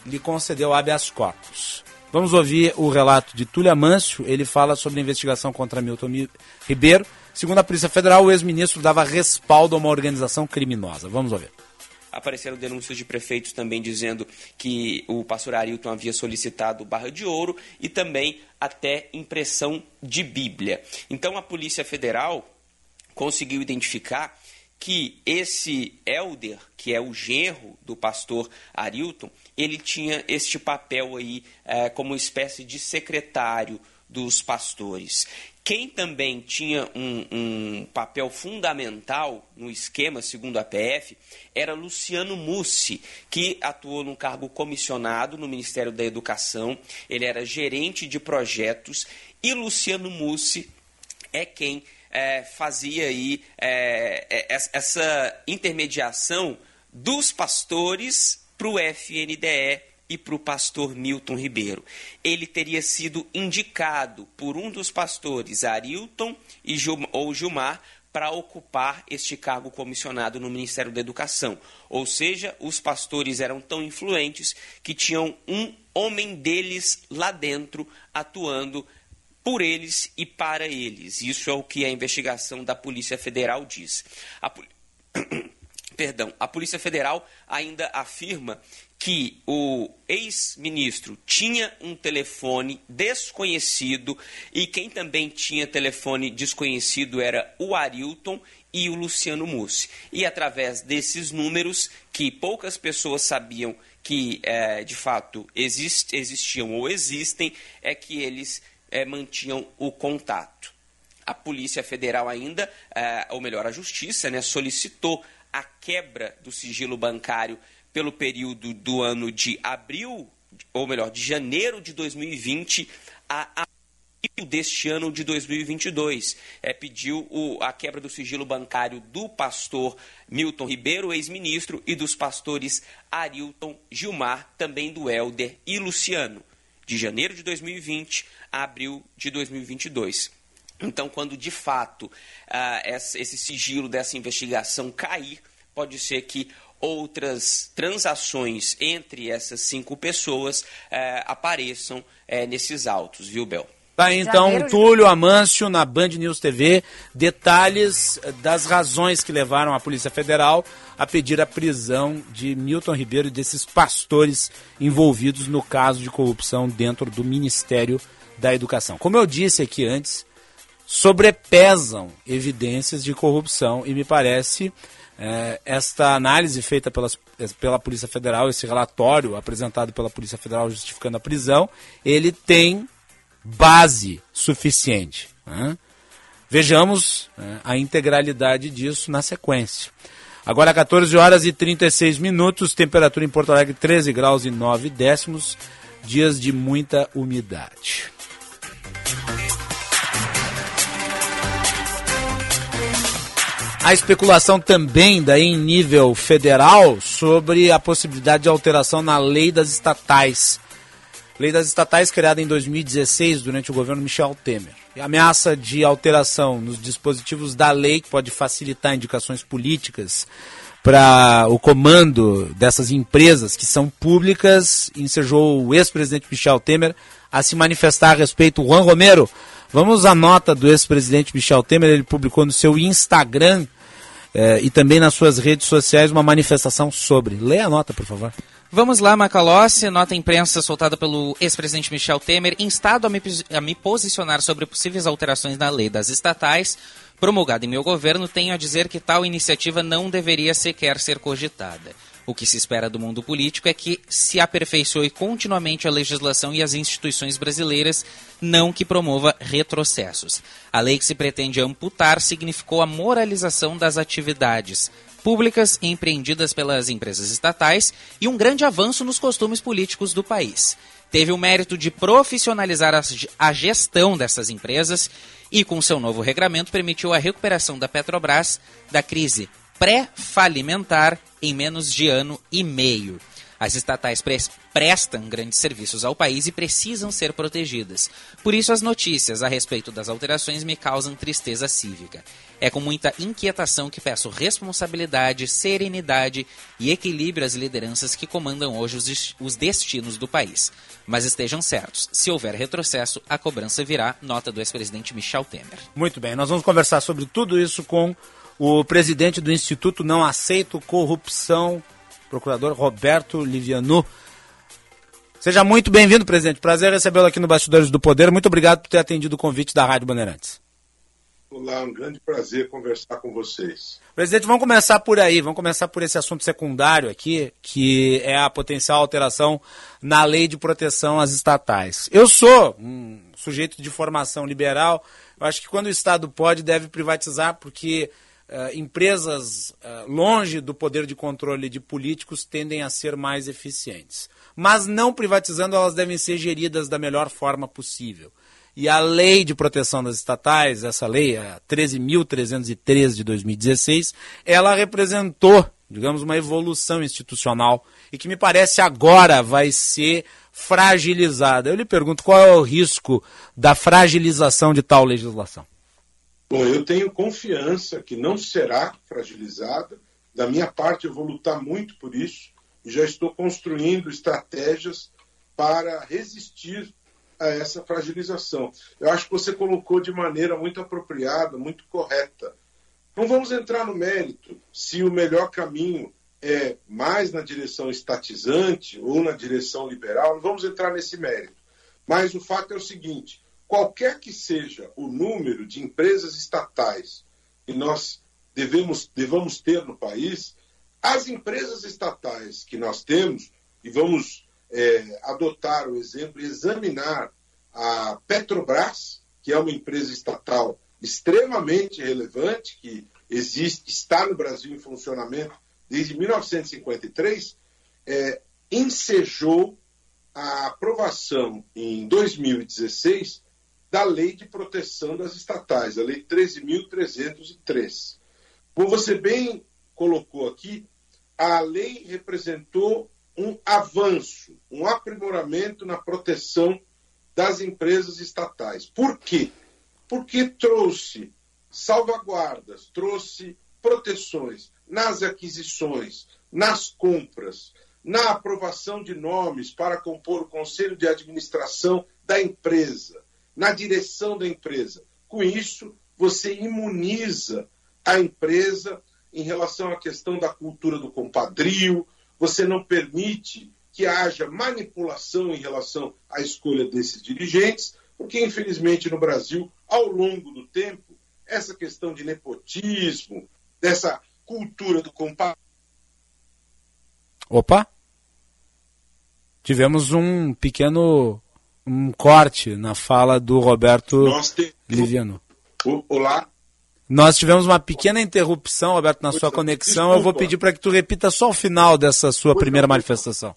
lhe concedeu habeas corpus. Vamos ouvir o relato de Túlia Mâncio. Ele fala sobre a investigação contra Milton Ribeiro. Segundo a Polícia Federal, o ex-ministro dava respaldo a uma organização criminosa. Vamos ouvir. Apareceram denúncias de prefeitos também dizendo que o pastor Arilton havia solicitado barra de ouro e também até impressão de Bíblia. Então a Polícia Federal conseguiu identificar que esse Elder, que é o genro do pastor Arilton, ele tinha este papel aí é, como espécie de secretário dos pastores. Quem também tinha um, um, papel fundamental no esquema, segundo a PF, era Luciano Mussi, que atuou num cargo comissionado no Ministério da Educação, ele era gerente de projetos, e Luciano Mussi é quem é, fazia aí é, é essa intermediação dos pastores para o FNDE e para o pastor Milton Ribeiro. Ele teria sido indicado por um dos pastores, Arilton e Gil, ou Gilmar, para ocupar este cargo comissionado no Ministério da Educação. Ou seja, os pastores eram tão influentes que tinham um homem deles lá dentro atuando por eles e para eles. Isso é o que a investigação da Polícia Federal diz. A, (coughs) Perdão, a Polícia Federal ainda afirma que o ex-ministro tinha um telefone desconhecido e quem também tinha telefone desconhecido era o Arilton e o Luciano Mussi. E através desses números, que poucas pessoas sabiam que é, de fato exist, existiam ou existem, é que eles é, mantinham o contato. A Polícia Federal ainda, é, ou melhor, a Justiça, né, solicitou a quebra do sigilo bancário pelo período do ano de abril, ou melhor, de janeiro de 2020 a deste ano de 2022. É, pediu o, a quebra do sigilo bancário do pastor Milton Ribeiro, ex-ministro, e dos pastores Arilton, Gilmar, também do Helder e Luciano, de janeiro de 2020 a abril de 2022. Então, quando de fato uh, esse sigilo dessa investigação cair, pode ser que outras transações entre essas cinco pessoas eh, apareçam eh, nesses autos, viu, Bel? Tá aí, então, Túlio Amâncio na Band News TV, detalhes das razões que levaram a Polícia Federal a pedir a prisão de Milton Ribeiro e desses pastores envolvidos no caso de corrupção dentro do Ministério da Educação. Como eu disse aqui antes, sobrepesam evidências de corrupção e me parece é, esta análise feita pelas, pela Polícia Federal, esse relatório apresentado pela Polícia Federal justificando a prisão, ele tem base suficiente. Né? Vejamos né, a integralidade disso na sequência. Agora 14 horas e 36 minutos, temperatura em Porto Alegre 13 graus e 9 décimos, dias de muita umidade. A especulação também daí em nível federal sobre a possibilidade de alteração na lei das estatais. Lei das estatais criada em 2016 durante o governo Michel Temer. E ameaça de alteração nos dispositivos da lei que pode facilitar indicações políticas para o comando dessas empresas que são públicas, ensejou o ex-presidente Michel Temer a se manifestar a respeito. Juan Romero, vamos à nota do ex-presidente Michel Temer, ele publicou no seu Instagram eh, e também nas suas redes sociais uma manifestação sobre. Leia a nota, por favor. Vamos lá, Macalossi, nota imprensa soltada pelo ex-presidente Michel Temer, instado a me, a me posicionar sobre possíveis alterações na lei das estatais, promulgada em meu governo, tenho a dizer que tal iniciativa não deveria sequer ser cogitada. O que se espera do mundo político é que se aperfeiçoe continuamente a legislação e as instituições brasileiras, não que promova retrocessos. A lei que se pretende amputar significou a moralização das atividades, públicas empreendidas pelas empresas estatais e um grande avanço nos costumes políticos do país. Teve o mérito de profissionalizar a gestão dessas empresas e, com seu novo regramento, permitiu a recuperação da Petrobras da crise pré-falimentar em menos de ano e meio. As estatais prestam grandes serviços ao país e precisam ser protegidas. Por isso, as notícias a respeito das alterações me causam tristeza cívica. É com muita inquietação que peço responsabilidade, serenidade e equilíbrio às lideranças que comandam hoje os destinos do país. Mas estejam certos, se houver retrocesso, a cobrança virá, nota do ex-presidente Michel Temer. Muito bem, nós vamos conversar sobre tudo isso com o presidente do Instituto Não Aceito Corrupção procurador Roberto Livianu. Seja muito bem-vindo, presidente. Prazer recebê-lo aqui no Bastidores do Poder. Muito obrigado por ter atendido o convite da Rádio Bandeirantes. Olá, um grande prazer conversar com vocês. Presidente, vamos começar por aí, vamos começar por esse assunto secundário aqui, que é a potencial alteração na lei de proteção às estatais. Eu sou um sujeito de formação liberal, eu acho que quando o Estado pode, deve privatizar, porque Uh, empresas uh, longe do poder de controle de políticos tendem a ser mais eficientes. Mas não privatizando, elas devem ser geridas da melhor forma possível. E a lei de proteção das estatais, essa lei, a 13.313 de 2016, ela representou, digamos, uma evolução institucional e que me parece agora vai ser fragilizada. Eu lhe pergunto qual é o risco da fragilização de tal legislação? Bom, eu tenho confiança que não será fragilizada. Da minha parte, eu vou lutar muito por isso e já estou construindo estratégias para resistir a essa fragilização. Eu acho que você colocou de maneira muito apropriada, muito correta. Não vamos entrar no mérito se o melhor caminho é mais na direção estatizante ou na direção liberal, não vamos entrar nesse mérito. Mas o fato é o seguinte: qualquer que seja o número de empresas estatais que nós devemos, devamos ter no país, as empresas estatais que nós temos, e vamos é, adotar o exemplo e examinar a Petrobras, que é uma empresa estatal extremamente relevante, que existe, está no Brasil em funcionamento desde 1953, é, ensejou a aprovação em 2016 da Lei de Proteção das Estatais, a Lei 13.303. Como você bem colocou aqui, a lei representou um avanço, um aprimoramento na proteção das empresas estatais. Por quê? Porque trouxe salvaguardas, trouxe proteções nas aquisições, nas compras, na aprovação de nomes para compor o conselho de administração da empresa, na direção da empresa. Com isso, você imuniza a empresa em relação à questão da cultura do compadrio, você não permite que haja manipulação em relação à escolha desses dirigentes, porque, infelizmente, no Brasil, ao longo do tempo, essa questão de nepotismo, dessa cultura do compadrio. Opa! Tivemos um pequeno um corte na fala do Roberto Liviano. Olá. Nós tivemos uma pequena interrupção, Roberto, na sua conexão. Desculpa. Eu vou pedir para que tu repita só o final dessa sua primeira manifestação.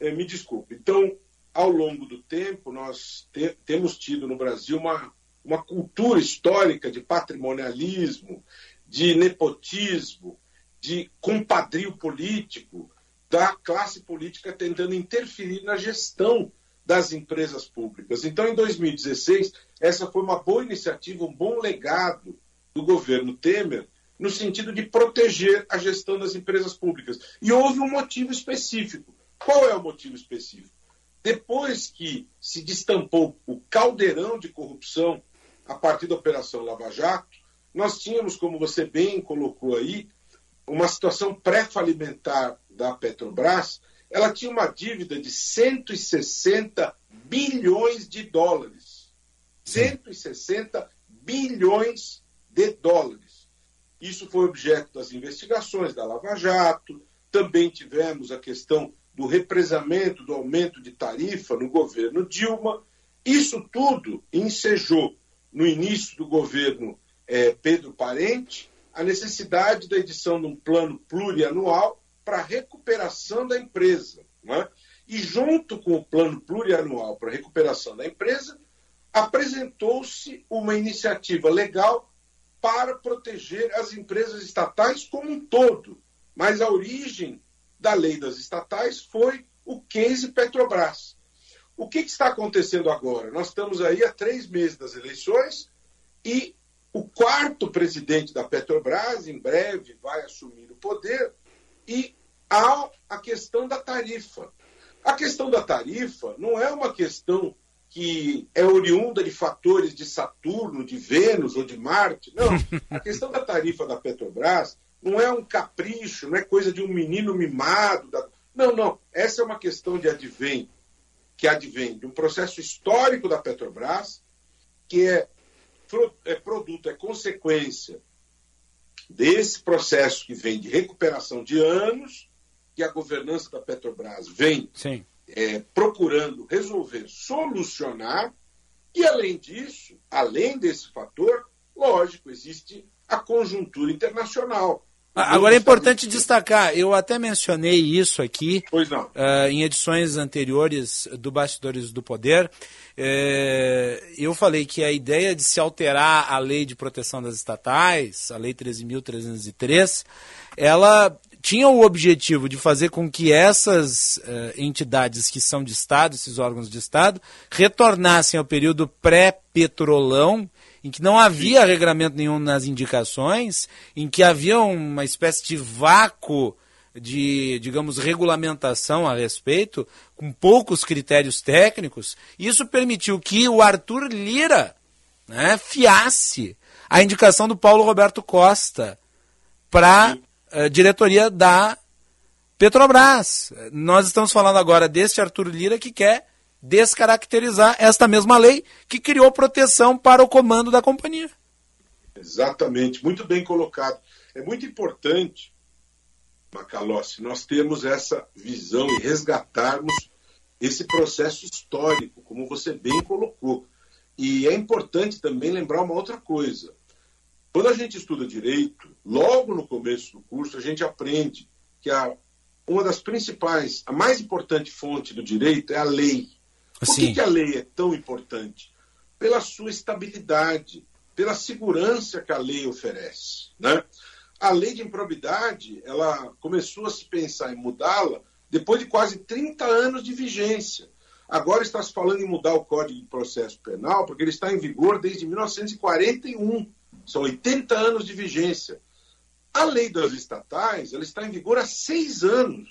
É, me desculpe. Então, ao longo do tempo, nós te, temos tido no Brasil uma, uma cultura histórica de patrimonialismo, de nepotismo, de compadrio político, da classe política tentando interferir na gestão das empresas públicas. Então, em 2016, essa foi uma boa iniciativa, um bom legado do governo Temer, no sentido de proteger a gestão das empresas públicas. E houve um motivo específico. Qual é o motivo específico? Depois que se destampou o caldeirão de corrupção a partir da Operação Lava Jato, nós tínhamos, como você bem colocou aí, uma situação pré-falimentar da Petrobras, ela tinha uma dívida de 160 bilhões de dólares. 160 bilhões de dólares. Isso foi objeto das investigações da Lava Jato. Também tivemos a questão do represamento do aumento de tarifa no governo Dilma. Isso tudo ensejou, no início do governo é, Pedro Parente, a necessidade da edição de um plano plurianual para a recuperação da empresa. É? E, junto com o plano plurianual para a recuperação da empresa, apresentou-se uma iniciativa legal para proteger as empresas estatais como um todo. Mas a origem da lei das estatais foi o case Petrobras. O que, que está acontecendo agora? Nós estamos aí há três meses das eleições e o quarto presidente da Petrobras, em breve, vai assumir o poder e há a questão da tarifa. A questão da tarifa não é uma questão que é oriunda de fatores de Saturno, de Vênus ou de Marte. Não. A questão da tarifa da Petrobras não é um capricho, não é coisa de um menino mimado. Da... Não, não. Essa é uma questão de advém, que advém de um processo histórico da Petrobras, que é, é produto, é consequência desse processo que vem de recuperação de anos que a governança da Petrobras vem é, procurando resolver, solucionar, e além disso, além desse fator, lógico, existe a conjuntura internacional. Agora é importante destacar, eu até mencionei isso aqui uh, em edições anteriores do Bastidores do Poder. Uh, eu falei que a ideia de se alterar a lei de proteção das estatais, a Lei 13.303, ela tinha o objetivo de fazer com que essas uh, entidades que são de Estado, esses órgãos de Estado, retornassem ao período pré-petrolão, em que não havia regramento nenhum nas indicações, em que havia uma espécie de vácuo de, digamos, regulamentação a respeito, com poucos critérios técnicos, isso permitiu que o Arthur Lira né, fiasse a indicação do Paulo Roberto Costa para diretoria da Petrobras. Nós estamos falando agora deste Arthur Lira que quer descaracterizar esta mesma lei que criou proteção para o comando da companhia. Exatamente, muito bem colocado. É muito importante, Macalossi, nós termos essa visão e resgatarmos esse processo histórico, como você bem colocou. E é importante também lembrar uma outra coisa. Quando a gente estuda direito, logo no começo do curso, a gente aprende que a, uma das principais, a mais importante fonte do direito é a lei. Por que, que a lei é tão importante? Pela sua estabilidade, pela segurança que a lei oferece. Né? A lei de improbidade, ela começou a se pensar em mudá-la depois de quase 30 anos de vigência. Agora está se falando em mudar o Código de Processo Penal, porque ele está em vigor desde 1941. São 80 anos de vigência. A lei das estatais ela está em vigor há seis anos.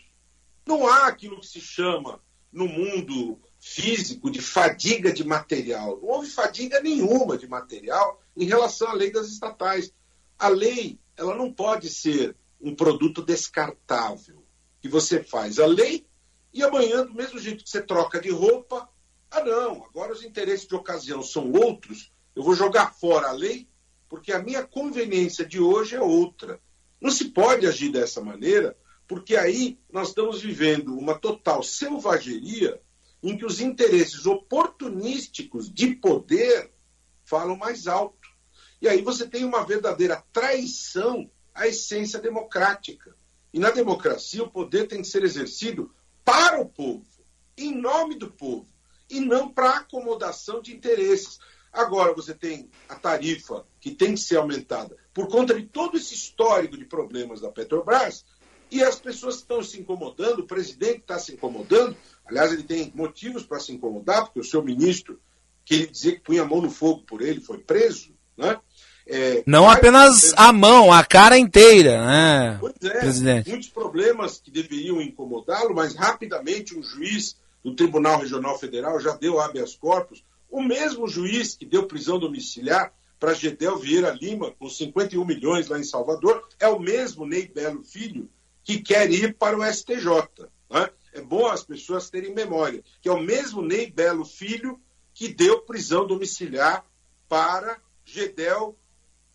Não há aquilo que se chama no mundo físico de fadiga de material. Não houve fadiga nenhuma de material em relação à lei das estatais. A lei ela não pode ser um produto descartável que você faz a lei e amanhã, do mesmo jeito que você troca de roupa, ah não, agora os interesses de ocasião são outros, eu vou jogar fora a lei porque a minha conveniência de hoje é outra. Não se pode agir dessa maneira, porque aí nós estamos vivendo uma total selvageria em que os interesses oportunísticos de poder falam mais alto. E aí você tem uma verdadeira traição à essência democrática. E na democracia o poder tem que ser exercido para o povo, em nome do povo, e não para acomodação de interesses. Agora você tem a tarifa que tem que ser aumentada por conta de todo esse histórico de problemas da Petrobras, e as pessoas estão se incomodando, o presidente está se incomodando, aliás, ele tem motivos para se incomodar, porque o seu ministro, que ele dizia que punha a mão no fogo por ele, foi preso, né? É, não apenas a mão, a cara inteira, né, pois é, presidente? Muitos problemas que deveriam incomodá-lo, mas rapidamente um juiz do Tribunal Regional Federal já deu habeas corpus. O mesmo juiz que deu prisão domiciliar para Gedel Vieira Lima, com 51 milhões lá em Salvador, é o mesmo Ney Belo Filho que quer ir para o STJ. Né? É bom as pessoas terem memória, que é o mesmo Ney Belo Filho que deu prisão domiciliar para Gedel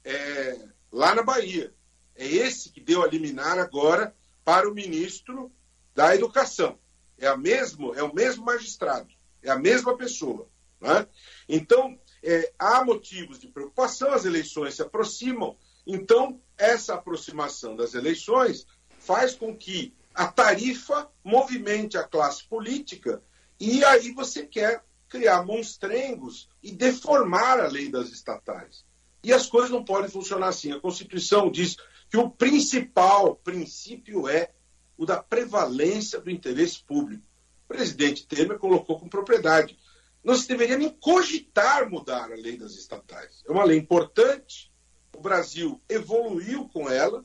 é, lá na Bahia. É esse que deu a liminar agora para o ministro da Educação. É, a mesmo, é o mesmo magistrado, é a mesma pessoa. Né? Então, é, há motivos de preocupação, as eleições se aproximam, então essa aproximação das eleições faz com que a tarifa movimente a classe política e aí você quer criar monstrengos e deformar a lei das estatais. E as coisas não podem funcionar assim. A Constituição diz que o principal princípio é o da prevalência do interesse público. O presidente Temer colocou com propriedade. Se deveria nem cogitar mudar a lei das estatais. É uma lei importante, o Brasil evoluiu com ela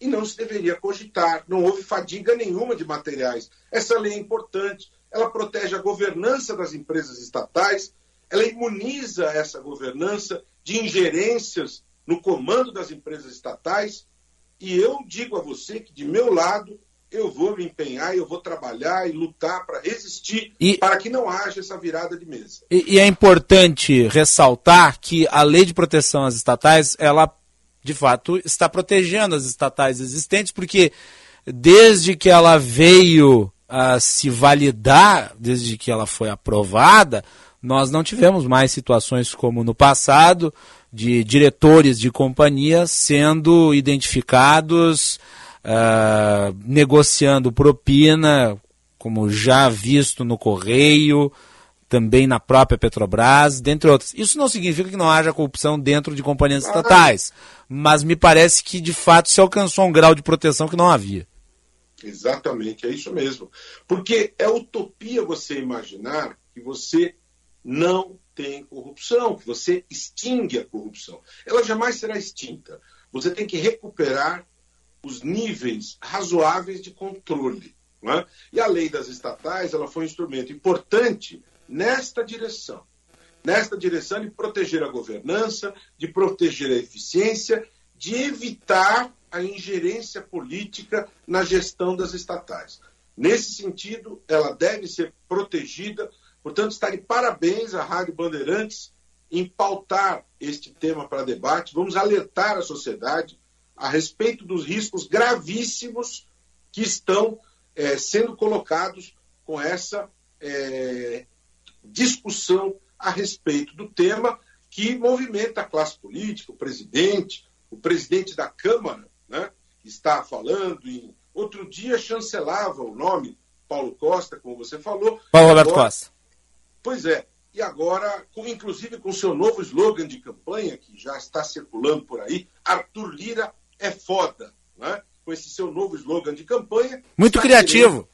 e não se deveria cogitar. Não houve fadiga nenhuma de materiais. Essa lei é importante, ela protege a governança das empresas estatais, ela imuniza essa governança de ingerências no comando das empresas estatais. E eu digo a você que, de meu lado, eu vou me empenhar, eu vou trabalhar e lutar para resistir, e, para que não haja essa virada de mesa. E, e, é importante ressaltar que a lei de proteção às estatais, ela de fato está protegendo as estatais existentes, porque desde que ela veio a se validar, desde que ela foi aprovada, nós não tivemos mais situações como no passado, de diretores de companhias sendo identificados, uh, negociando propina, como já visto no Correio, também na própria Petrobras, dentre outras. Isso não significa que não haja corrupção dentro de companhias estatais, mas me parece que de fato se alcançou um grau de proteção que não havia. Exatamente, é isso mesmo. Porque é utopia você imaginar que você não tem corrupção, que você extingue a corrupção. Ela jamais será extinta. Você tem que recuperar os níveis razoáveis de controle. É? E a lei das estatais ela foi um instrumento importante nesta direção. Nesta direção de proteger a governança, de proteger a eficiência, de evitar a ingerência política na gestão das estatais. Nesse sentido, ela deve ser protegida Portanto, está de parabéns à Rádio Bandeirantes em pautar este tema para debate. Vamos alertar a sociedade a respeito dos riscos gravíssimos que estão é, sendo colocados com essa é, discussão a respeito do tema que movimenta a classe política, o presidente, o presidente da Câmara, né, que está falando em. Outro dia chancelava o nome Paulo Costa, como você falou. Paulo Roberto agora, Costa. Pois é. E agora, com, inclusive com seu novo slogan de campanha, que já está circulando por aí, Arthur Lira é foda. Né? Com esse seu novo slogan de campanha. Muito criativo.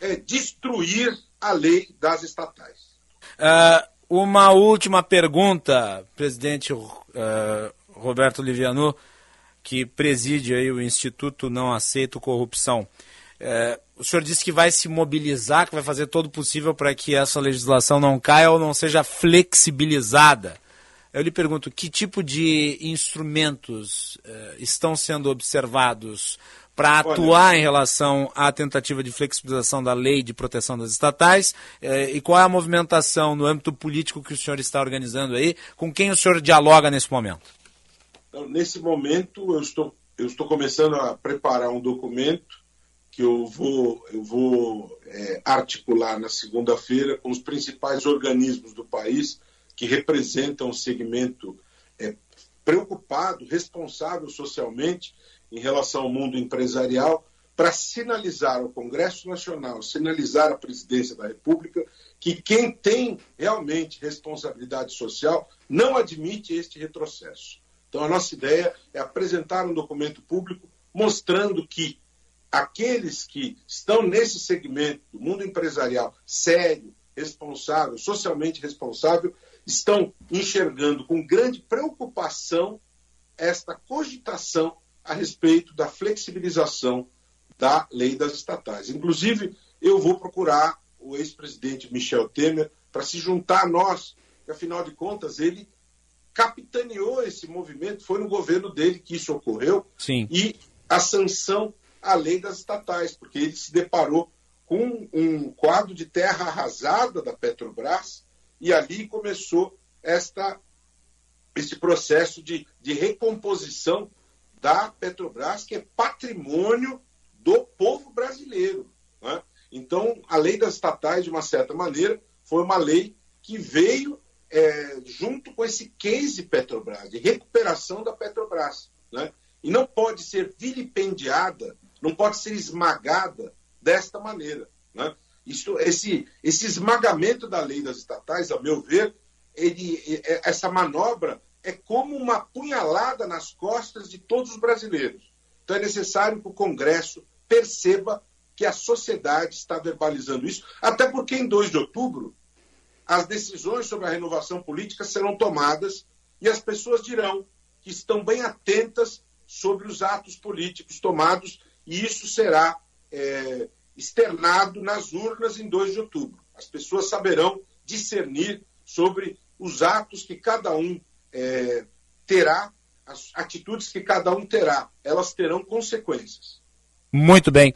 É destruir a lei das estatais. Uh, uma última pergunta, presidente uh, Roberto Liviano. que preside aí o Instituto Não Aceito Corrupção. É, o senhor disse que vai se mobilizar, que vai fazer todo o possível para que essa legislação não caia ou não seja flexibilizada. Eu lhe pergunto, que tipo de instrumentos uh, estão sendo observados para atuar em relação à tentativa de flexibilização da lei de proteção das estatais uh, e qual é a movimentação no âmbito político que o senhor está organizando aí? Com quem o senhor dialoga nesse momento? Então, nesse momento, eu estou, eu estou começando a preparar um documento que eu vou, eu vou é, articular na segunda-feira com os principais organismos do país que representam um segmento é, preocupado, responsável socialmente em relação ao mundo empresarial, para sinalizar ao Congresso Nacional, sinalizar à Presidência da República que quem tem realmente responsabilidade social não admite este retrocesso. Então, a nossa ideia é apresentar um documento público mostrando que aqueles que estão nesse segmento do mundo empresarial sério, responsável, socialmente responsável, estão enxergando com grande preocupação esta cogitação a respeito da flexibilização da lei das estatais. Inclusive, eu vou procurar o ex-presidente Michel Temer para se juntar a nós, que afinal de contas ele capitaneou esse movimento, foi no governo dele que isso ocorreu, Sim. e a sanção à lei das estatais, porque ele se deparou com um quadro de terra arrasada da Petrobras, e ali começou esta, esse processo de, de recomposição da Petrobras, que é patrimônio do povo brasileiro. Né? Então, a lei das estatais, de uma certa maneira, foi uma lei que veio é, junto com esse case Petrobras, de recuperação da Petrobras. Né? E não pode ser vilipendiada, não pode ser esmagada desta maneira. Né? Isso, esse, esse esmagamento da lei das estatais, a meu ver, ele, essa manobra é como uma punhalada nas costas de todos os brasileiros. Então é necessário que o Congresso perceba que a sociedade está verbalizando isso, até porque em 2 de outubro as decisões sobre a renovação política serão tomadas e as pessoas dirão que estão bem atentas sobre os atos políticos tomados e isso será é, externado nas urnas em 2 de outubro. As pessoas saberão discernir sobre os atos que cada um é, terá, as atitudes que cada um terá. Elas terão consequências. Muito bem.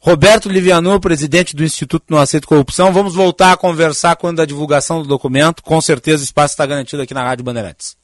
Roberto Liviano, presidente do Instituto Não Aceito Corrupção. Vamos voltar a conversar quando a divulgação do documento. Com certeza o espaço está garantido aqui na Rádio Bandeirantes.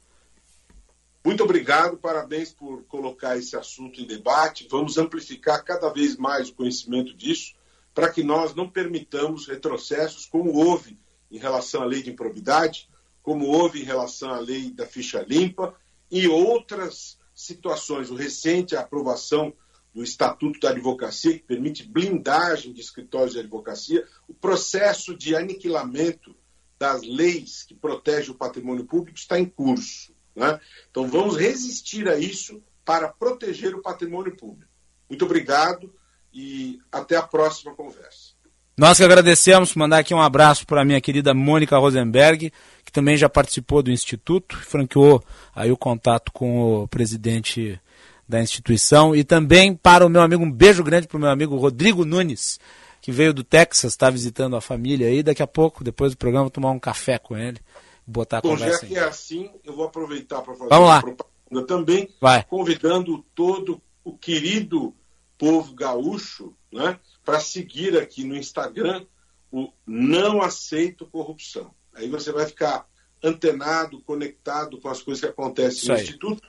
Muito obrigado, parabéns por colocar esse assunto em debate. Vamos amplificar cada vez mais o conhecimento disso, para que nós não permitamos retrocessos, como houve em relação à lei de improbidade, como houve em relação à lei da ficha limpa e outras situações. O recente aprovação do Estatuto da Advocacia, que permite blindagem de escritórios de advocacia, o processo de aniquilamento das leis que protegem o patrimônio público está em curso. Né? Então vamos resistir a isso para proteger o patrimônio público. Muito obrigado e até a próxima conversa. Nós que agradecemos, mandar aqui um abraço para a minha querida Mônica Rosenberg, que também já participou do Instituto, franqueou aí o contato com o presidente da instituição, e também para o meu amigo, um beijo grande para o meu amigo Rodrigo Nunes, que veio do Texas, está visitando a família aí, daqui a pouco, depois do programa, tomar um café com ele botar a Bom, conversa. já que é assim, eu vou aproveitar para fazer Vamos lá. propaganda também, Vai. convidando todo o querido povo gaúcho né, para seguir aqui no Instagram o Não Aceito Corrupção. Aí você vai ficar antenado, conectado com as coisas que acontecem Isso no aí. Instituto.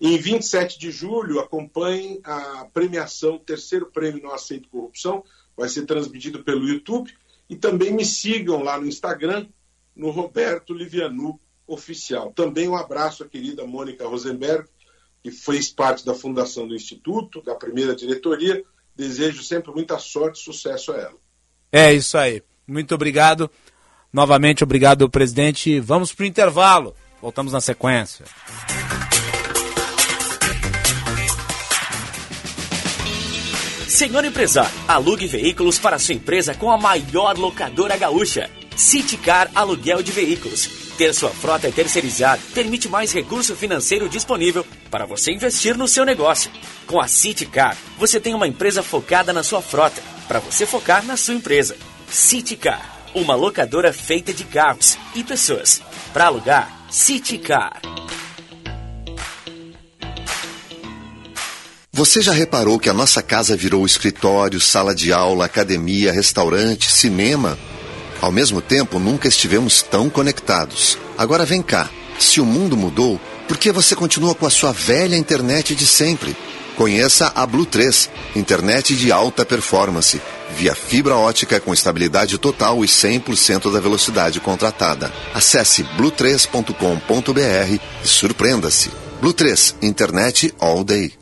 Em 27 de julho, acompanhem a premiação, terceiro prêmio Não Aceito Corrupção, vai ser transmitido pelo YouTube. E também me sigam lá no Instagram, no Roberto Livianu Oficial. Também um abraço à querida Mônica Rosenberg, que fez parte da fundação do Instituto, da primeira diretoria. Desejo sempre muita sorte e sucesso a ela. É isso aí. Muito obrigado. Novamente, obrigado, presidente. Vamos para o intervalo. Voltamos na sequência. Senhor empresário, alugue veículos para sua empresa com a maior locadora gaúcha. Citicar Aluguel de Veículos. Ter sua frota terceirizada permite mais recurso financeiro disponível para você investir no seu negócio. Com a Citicar, você tem uma empresa focada na sua frota, para você focar na sua empresa. Citicar, uma locadora feita de carros e pessoas. Para alugar, Citicar. Você já reparou que a nossa casa virou escritório, sala de aula, academia, restaurante, cinema? Ao mesmo tempo, nunca estivemos tão conectados. Agora vem cá. Se o mundo mudou, por que você continua com a sua velha internet de sempre? Conheça a Blue 3, internet de alta performance, via fibra ótica com estabilidade total e 100% da velocidade contratada. Acesse blue3.com.br e surpreenda-se. Blue 3, internet all day.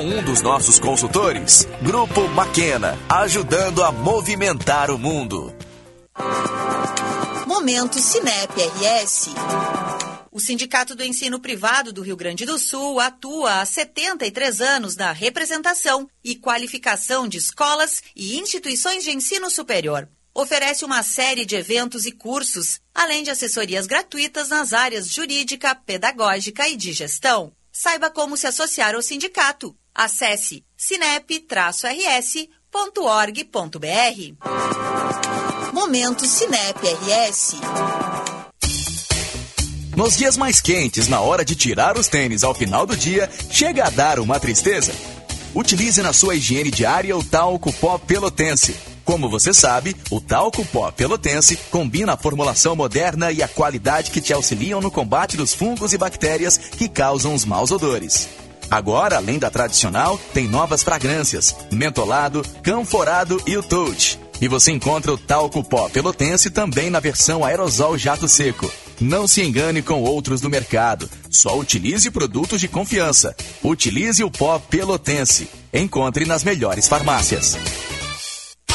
um dos nossos consultores. Grupo Maquena, ajudando a movimentar o mundo. Momento Cinep RS. O Sindicato do Ensino Privado do Rio Grande do Sul atua há 73 anos na representação e qualificação de escolas e instituições de ensino superior. Oferece uma série de eventos e cursos, além de assessorias gratuitas nas áreas jurídica, pedagógica e de gestão. Saiba como se associar ao sindicato. Acesse sinep-rs.org.br. Momento Cinep RS. Nos dias mais quentes, na hora de tirar os tênis ao final do dia, chega a dar uma tristeza. Utilize na sua higiene diária o talco pó pelotense. Como você sabe, o talco pó pelotense combina a formulação moderna e a qualidade que te auxiliam no combate dos fungos e bactérias que causam os maus odores. Agora, além da tradicional, tem novas fragrâncias: mentolado, canforado e o touch. E você encontra o talco pó pelotense também na versão aerosol jato seco. Não se engane com outros do mercado. Só utilize produtos de confiança. Utilize o pó pelotense. Encontre nas melhores farmácias.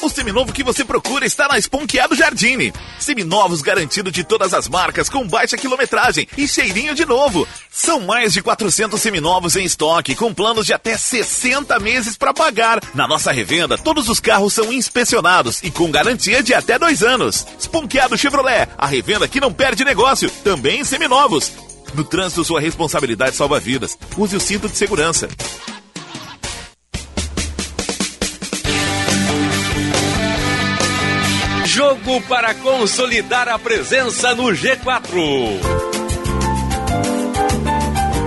O seminovo que você procura está na Esponqueado Jardine. Seminovos garantido de todas as marcas, com baixa quilometragem e cheirinho de novo. São mais de 400 seminovos em estoque, com planos de até 60 meses para pagar. Na nossa revenda, todos os carros são inspecionados e com garantia de até dois anos. Esponqueado Chevrolet, a revenda que não perde negócio, também em seminovos. No trânsito, sua responsabilidade salva vidas. Use o cinto de segurança. Jogo para consolidar a presença no G4.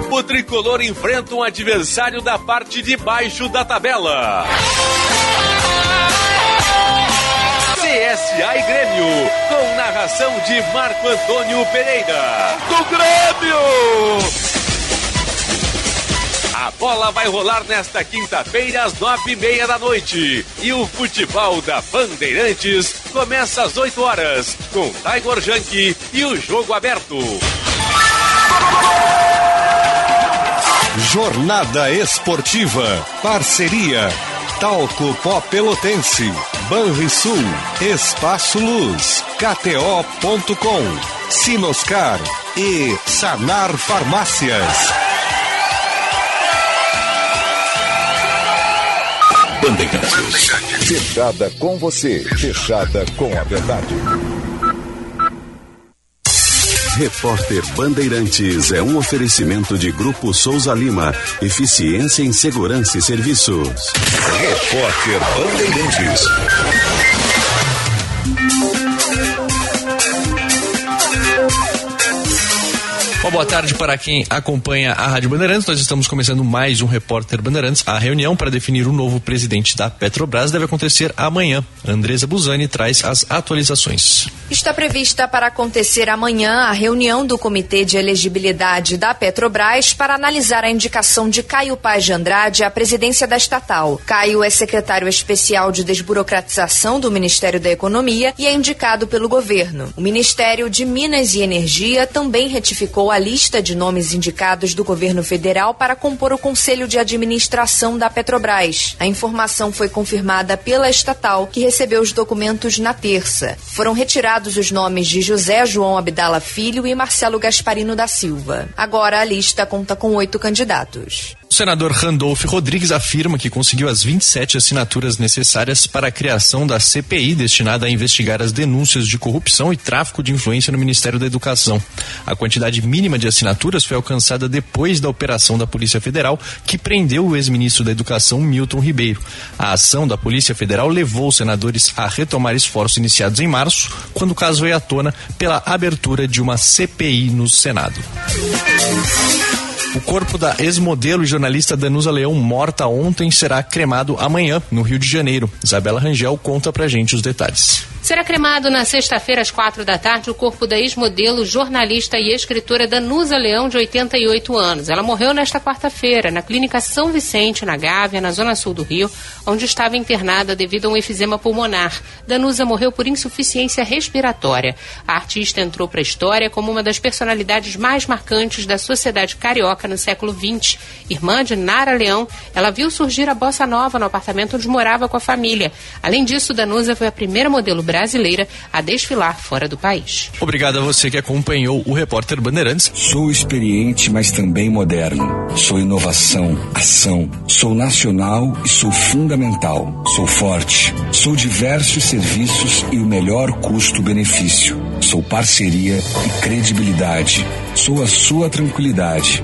O tricolor enfrenta um adversário da parte de baixo da tabela. CSA e Grêmio, com narração de Marco Antônio Pereira. Do Grêmio! A bola vai rolar nesta quinta-feira às nove e meia da noite. E o futebol da Bandeirantes começa às oito horas, com Tiger Junk e o jogo aberto. Jornada Esportiva. Parceria. Talco Pó Pelotense. Banrisul. Espaço Luz. KTO.com. Sinoscar. E Sanar Farmácias. Bandeirantes. Fechada com você, fechada com a verdade. Repórter Bandeirantes é um oferecimento de Grupo Souza Lima. Eficiência em Segurança e Serviços. Repórter Bandeirantes. Uma boa tarde para quem acompanha a Rádio Bandeirantes. Nós estamos começando mais um Repórter Bandeirantes. A reunião para definir o novo presidente da Petrobras deve acontecer amanhã. Andresa Buzani traz as atualizações. Está prevista para acontecer amanhã a reunião do Comitê de Elegibilidade da Petrobras para analisar a indicação de Caio Paz de Andrade à presidência da estatal. Caio é secretário especial de desburocratização do Ministério da Economia e é indicado pelo governo. O Ministério de Minas e Energia também retificou a lista de nomes indicados do governo federal para compor o Conselho de Administração da Petrobras. A informação foi confirmada pela estatal, que recebeu os documentos na terça. Foram retirados os nomes de José João Abdala Filho e Marcelo Gasparino da Silva. Agora a lista conta com oito candidatos. O senador Randolph Rodrigues afirma que conseguiu as 27 assinaturas necessárias para a criação da CPI destinada a investigar as denúncias de corrupção e tráfico de influência no Ministério da Educação. A quantidade mínima de assinaturas foi alcançada depois da operação da Polícia Federal, que prendeu o ex-ministro da Educação, Milton Ribeiro. A ação da Polícia Federal levou os senadores a retomar esforços iniciados em março, quando o caso veio à tona pela abertura de uma CPI no Senado. O corpo da ex-modelo e jornalista Danusa Leão, morta ontem, será cremado amanhã, no Rio de Janeiro. Isabela Rangel conta pra gente os detalhes. Será cremado na sexta-feira, às quatro da tarde, o corpo da ex-modelo, jornalista e escritora Danusa Leão, de 88 anos. Ela morreu nesta quarta-feira, na Clínica São Vicente, na Gávea, na zona sul do Rio, onde estava internada devido a um efizema pulmonar. Danusa morreu por insuficiência respiratória. A artista entrou para a história como uma das personalidades mais marcantes da sociedade carioca no século XX. Irmã de Nara Leão, ela viu surgir a bossa nova no apartamento onde morava com a família. Além disso, Danusa foi a primeira modelo brasileira a desfilar fora do país. Obrigado a você que acompanhou o repórter Bandeirantes. Sou experiente, mas também moderno. Sou inovação, ação. Sou nacional e sou fundamental. Sou forte. Sou diversos serviços e o melhor custo-benefício. Sou parceria e credibilidade. Sou a sua tranquilidade.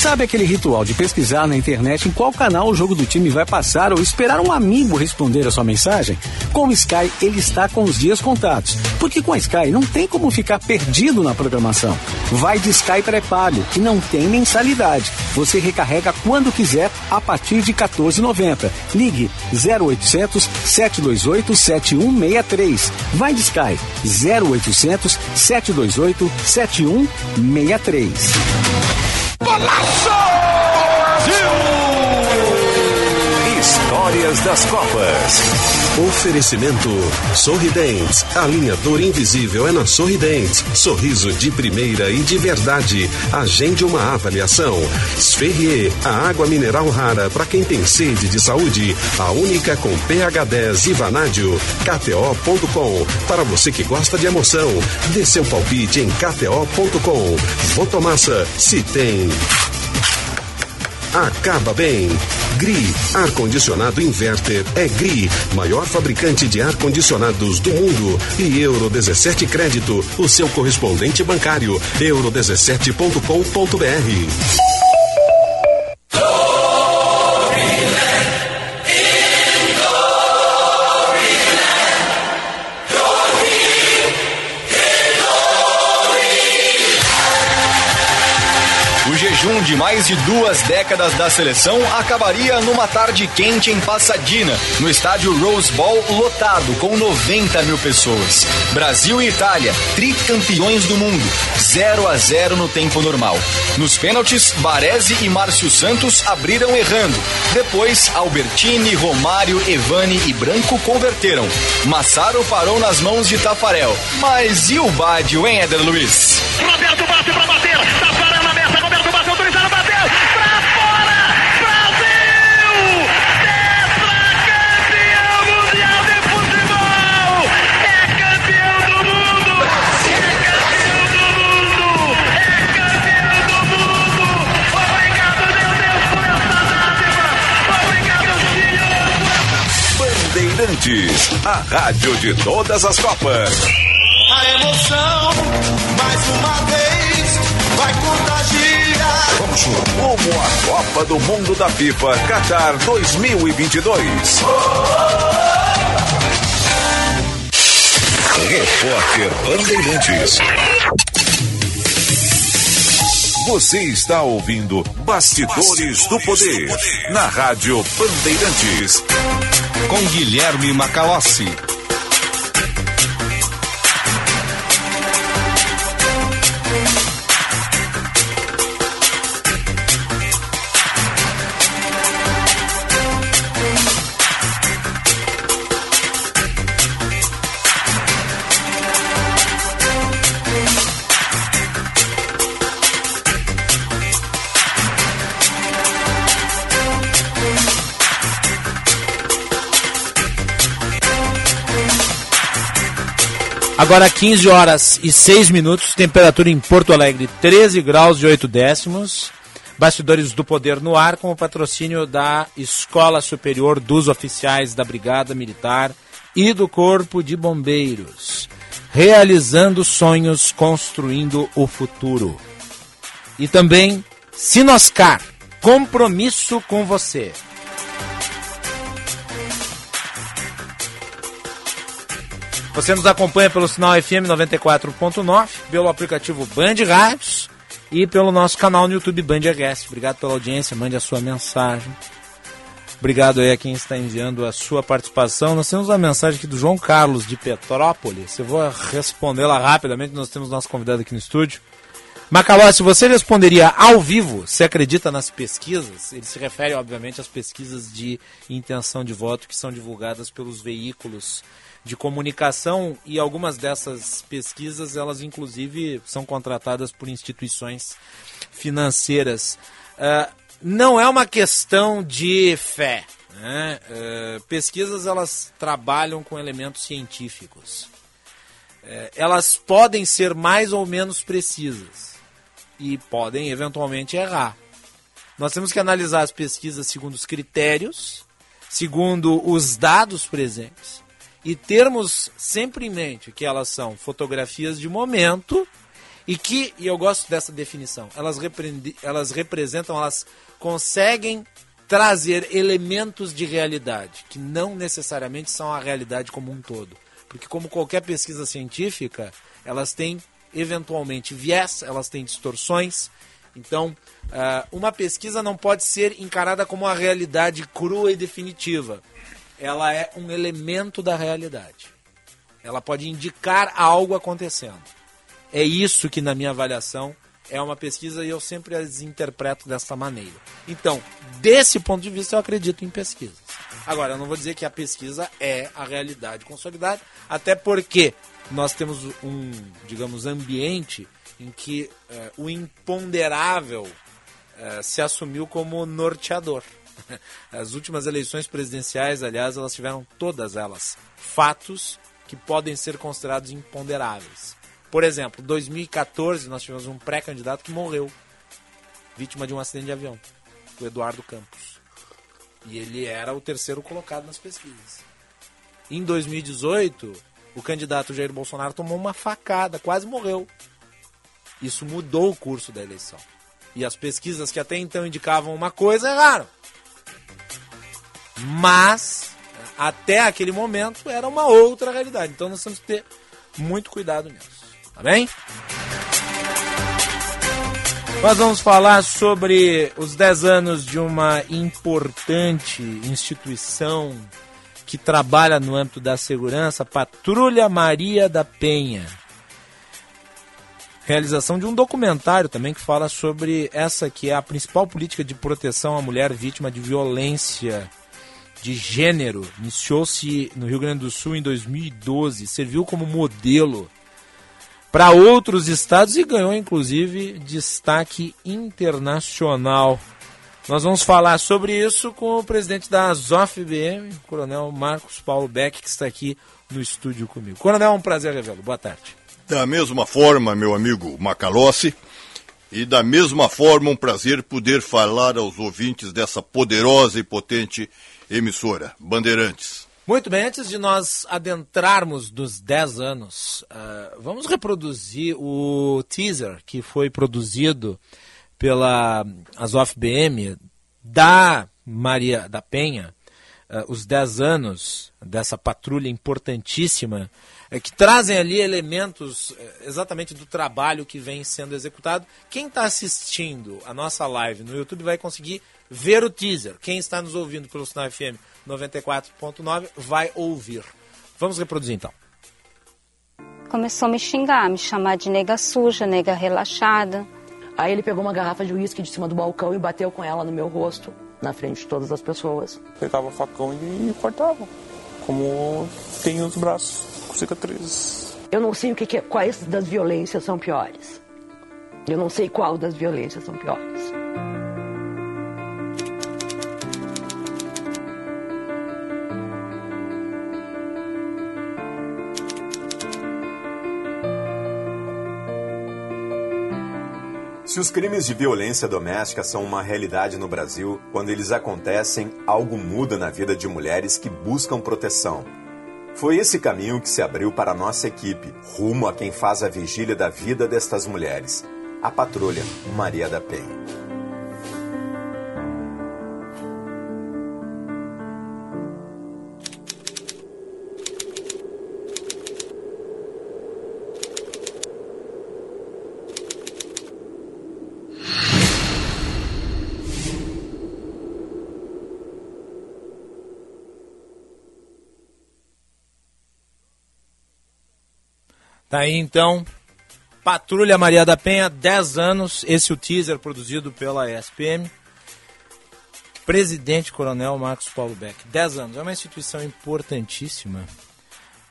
Sabe aquele ritual de pesquisar na internet em qual canal o jogo do time vai passar ou esperar um amigo responder a sua mensagem? Com o Sky, ele está com os dias contados. Porque com a Sky não tem como ficar perdido na programação. Vai de Sky pré-pago, que não tem mensalidade. Você recarrega quando quiser a partir de 14,90. Ligue 0800 728 7163. Vai de Sky 0800 728 7163. Histórias das Copas. Oferecimento Sorridentes. Alinhador invisível é na Sorridentes. Sorriso de primeira e de verdade. Agende uma avaliação. Sferrier, a água mineral rara para quem tem sede de saúde. A única com pH 10 e vanádio. KTO.com. Para você que gosta de emoção. Dê seu palpite em KTO.com. Votomassa, se tem. Acaba bem. GRI, ar-condicionado inverter é GRI, maior fabricante de ar-condicionados do mundo. E Euro 17 Crédito, o seu correspondente bancário. euro17.com.br. de mais de duas décadas da seleção acabaria numa tarde quente em Pasadena, no estádio Rose Bowl lotado com 90 mil pessoas. Brasil e Itália, tricampeões do mundo, 0 a 0 no tempo normal. Nos pênaltis, Baresi e Márcio Santos abriram errando. Depois, Albertini, Romário, Evani e Branco converteram. Massaro parou nas mãos de Tafarel. Mas e o Bádio, hein, Éder Luiz? Roberto bate pra bater, Tafarel Bandeirantes, a rádio de todas as Copas. A emoção, mais uma vez, vai contagiar. Vamos rumo à Copa do Mundo da FIFA Qatar 2022. Repórter Bandeirantes. Você está ouvindo Bastidores, do, Poder, na Rádio Bandeirantes. Com Guilherme Macalossi. Agora 15 horas e 6 minutos, temperatura em Porto Alegre 13 graus e 8 décimos. Bastidores do Poder no ar com o patrocínio da Escola Superior dos Oficiais da Brigada Militar e do Corpo de Bombeiros. Realizando sonhos, construindo o futuro. E também Sinoscar, compromisso com você. Você nos acompanha pelo sinal FM 94.9, pelo aplicativo Band Rádios e pelo nosso canal no YouTube Band RS. Obrigado pela audiência, mande a sua mensagem. Obrigado aí a quem está enviando a sua participação. Nós temos uma mensagem aqui do João Carlos de Petrópolis. Eu vou respondê-la rapidamente, nós temos nosso convidado aqui no estúdio. Macaló, se você responderia ao vivo, se acredita nas pesquisas, ele se refere, obviamente, às pesquisas de intenção de voto que são divulgadas pelos veículos de comunicação e algumas dessas pesquisas, elas inclusive são contratadas por instituições financeiras. Uh, não é uma questão de fé. Né? Uh, pesquisas elas trabalham com elementos científicos. Uh, elas podem ser mais ou menos precisas e podem eventualmente errar. Nós temos que analisar as pesquisas segundo os critérios, segundo os dados presentes e termos sempre em mente que elas são fotografias de momento e que, e eu gosto dessa definição, elas, elas representam, elas conseguem trazer elementos de realidade, que não necessariamente são a realidade como um todo. Porque, como qualquer pesquisa científica, elas têm eventualmente viés, elas têm distorções. Então, uma pesquisa não pode ser encarada como uma realidade crua e definitiva ela é um elemento da realidade. Ela pode indicar algo acontecendo. É isso que, na minha avaliação, é uma pesquisa e eu sempre as interpreto dessa maneira. Então, desse ponto de vista, eu acredito em pesquisas. Agora, eu não vou dizer que a pesquisa é a realidade consolidada, até porque nós temos um, digamos, ambiente em que eh, o imponderável eh, se assumiu como norteador. (laughs) As últimas eleições presidenciais, aliás, elas tiveram todas elas fatos que podem ser considerados imponderáveis. Por exemplo, em 2014 nós tivemos um pré-candidato que morreu, vítima de um acidente de avião, o Eduardo Campos. E ele era o terceiro colocado nas pesquisas. Em 2018, o candidato Jair Bolsonaro tomou uma facada, quase morreu. Isso mudou o curso da eleição. E as pesquisas que até então indicavam uma coisa erraram. Mas, até aquele momento, era uma outra realidade. Então nós temos que ter muito cuidado nisso. Tá bem? Nós vamos falar sobre os 10 anos de uma importante instituição que trabalha no âmbito da segurança, Patrulha Maria da Penha. Realização de um documentário também que fala sobre essa que é a principal política de proteção à mulher vítima de violência de gênero. Iniciou-se no Rio Grande do Sul em 2012, serviu como modelo para outros estados e ganhou inclusive destaque internacional. Nós vamos falar sobre isso com o presidente da ZOF-BM, o Coronel Marcos Paulo Beck, que está aqui no estúdio comigo. Coronel, é um prazer revê-lo. Boa tarde. Da mesma forma, meu amigo Macalossi, e da mesma forma um prazer poder falar aos ouvintes dessa poderosa e potente emissora, Bandeirantes. Muito bem, antes de nós adentrarmos dos 10 anos, uh, vamos reproduzir o teaser que foi produzido pela Azof BM da Maria da Penha, uh, os 10 anos dessa patrulha importantíssima, uh, que trazem ali elementos exatamente do trabalho que vem sendo executado. Quem está assistindo a nossa live no YouTube vai conseguir ver o teaser. Quem está nos ouvindo pelo Sinal FM 94.9 vai ouvir. Vamos reproduzir então. Começou a me xingar, me chamar de nega suja, nega relaxada. Aí ele pegou uma garrafa de uísque de cima do balcão e bateu com ela no meu rosto, na frente de todas as pessoas. Pegava facão e cortava, como tem os braços com cicatrizes. Eu não sei o que, que é, quais das violências são piores. Eu não sei qual das violências são piores. Se os crimes de violência doméstica são uma realidade no Brasil, quando eles acontecem, algo muda na vida de mulheres que buscam proteção. Foi esse caminho que se abriu para a nossa equipe, rumo a quem faz a vigília da vida destas mulheres, a patrulha Maria da Penha. Tá aí então, Patrulha Maria da Penha, 10 anos, esse é o teaser produzido pela ESPM. Presidente Coronel Marcos Paulo Beck, 10 anos, é uma instituição importantíssima.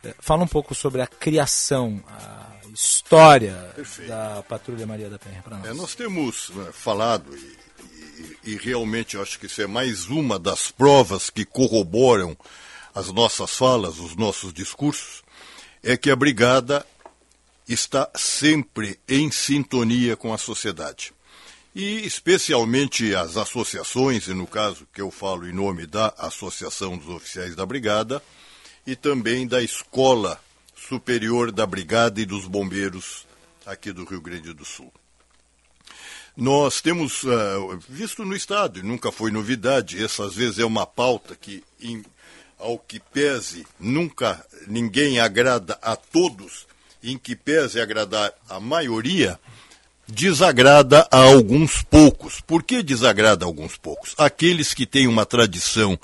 É, fala um pouco sobre a criação, a história Perfeito. da Patrulha Maria da Penha para nós. É, nós temos né, falado e, e, e realmente eu acho que isso é mais uma das provas que corroboram as nossas falas, os nossos discursos, é que a brigada está sempre em sintonia com a sociedade. E especialmente as associações, e no caso que eu falo em nome da Associação dos Oficiais da Brigada, e também da Escola Superior da Brigada e dos Bombeiros aqui do Rio Grande do Sul. Nós temos uh, visto no Estado, e nunca foi novidade, essa às vezes é uma pauta que, em, ao que pese, nunca ninguém agrada a todos, em que pese agradar a maioria, desagrada a alguns poucos. Por que desagrada a alguns poucos? Aqueles que têm uma tradição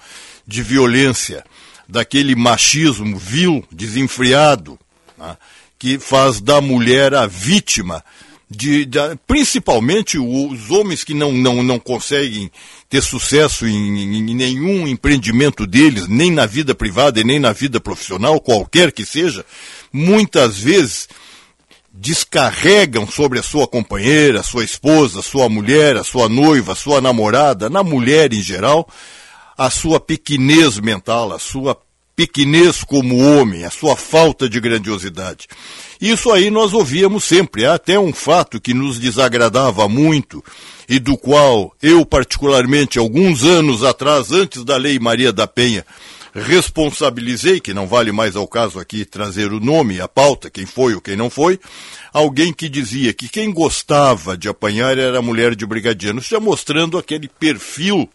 de violência, daquele machismo vil, desenfreado, né, que faz da mulher a vítima de, de, principalmente os homens que não, não, não conseguem ter sucesso em, em, nenhum empreendimento deles, nem na vida privada e nem na vida profissional, qualquer que seja, muitas vezes descarregam sobre a sua companheira, sua esposa, sua mulher, a sua noiva, a sua namorada, na mulher em geral, a sua pequenez mental, a sua pequenez como homem, a sua falta de grandiosidade. Isso aí nós ouvíamos sempre, há até um fato que nos desagradava muito e do qual eu particularmente alguns anos atrás, antes da Lei Maria da Penha, responsabilizei, que não vale mais ao caso aqui trazer o nome, a pauta, quem foi ou quem não foi, alguém que dizia que quem gostava de apanhar era a mulher de brigadiano, já mostrando aquele perfil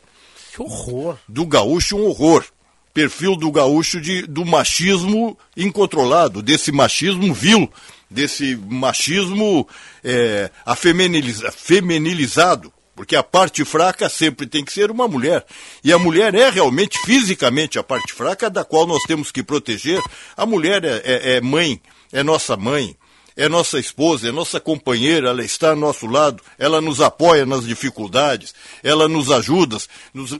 que horror. do gaúcho, um horror perfil do gaúcho de, do machismo incontrolado, desse machismo vil, desse machismo é, afeminiliza, feminilizado. Porque a parte fraca sempre tem que ser uma mulher. E a mulher é realmente fisicamente a parte fraca da qual nós temos que proteger. A mulher é, é, é mãe, é nossa mãe, é nossa esposa, é nossa companheira, ela está ao nosso lado, ela nos apoia nas dificuldades, ela nos ajuda, nos,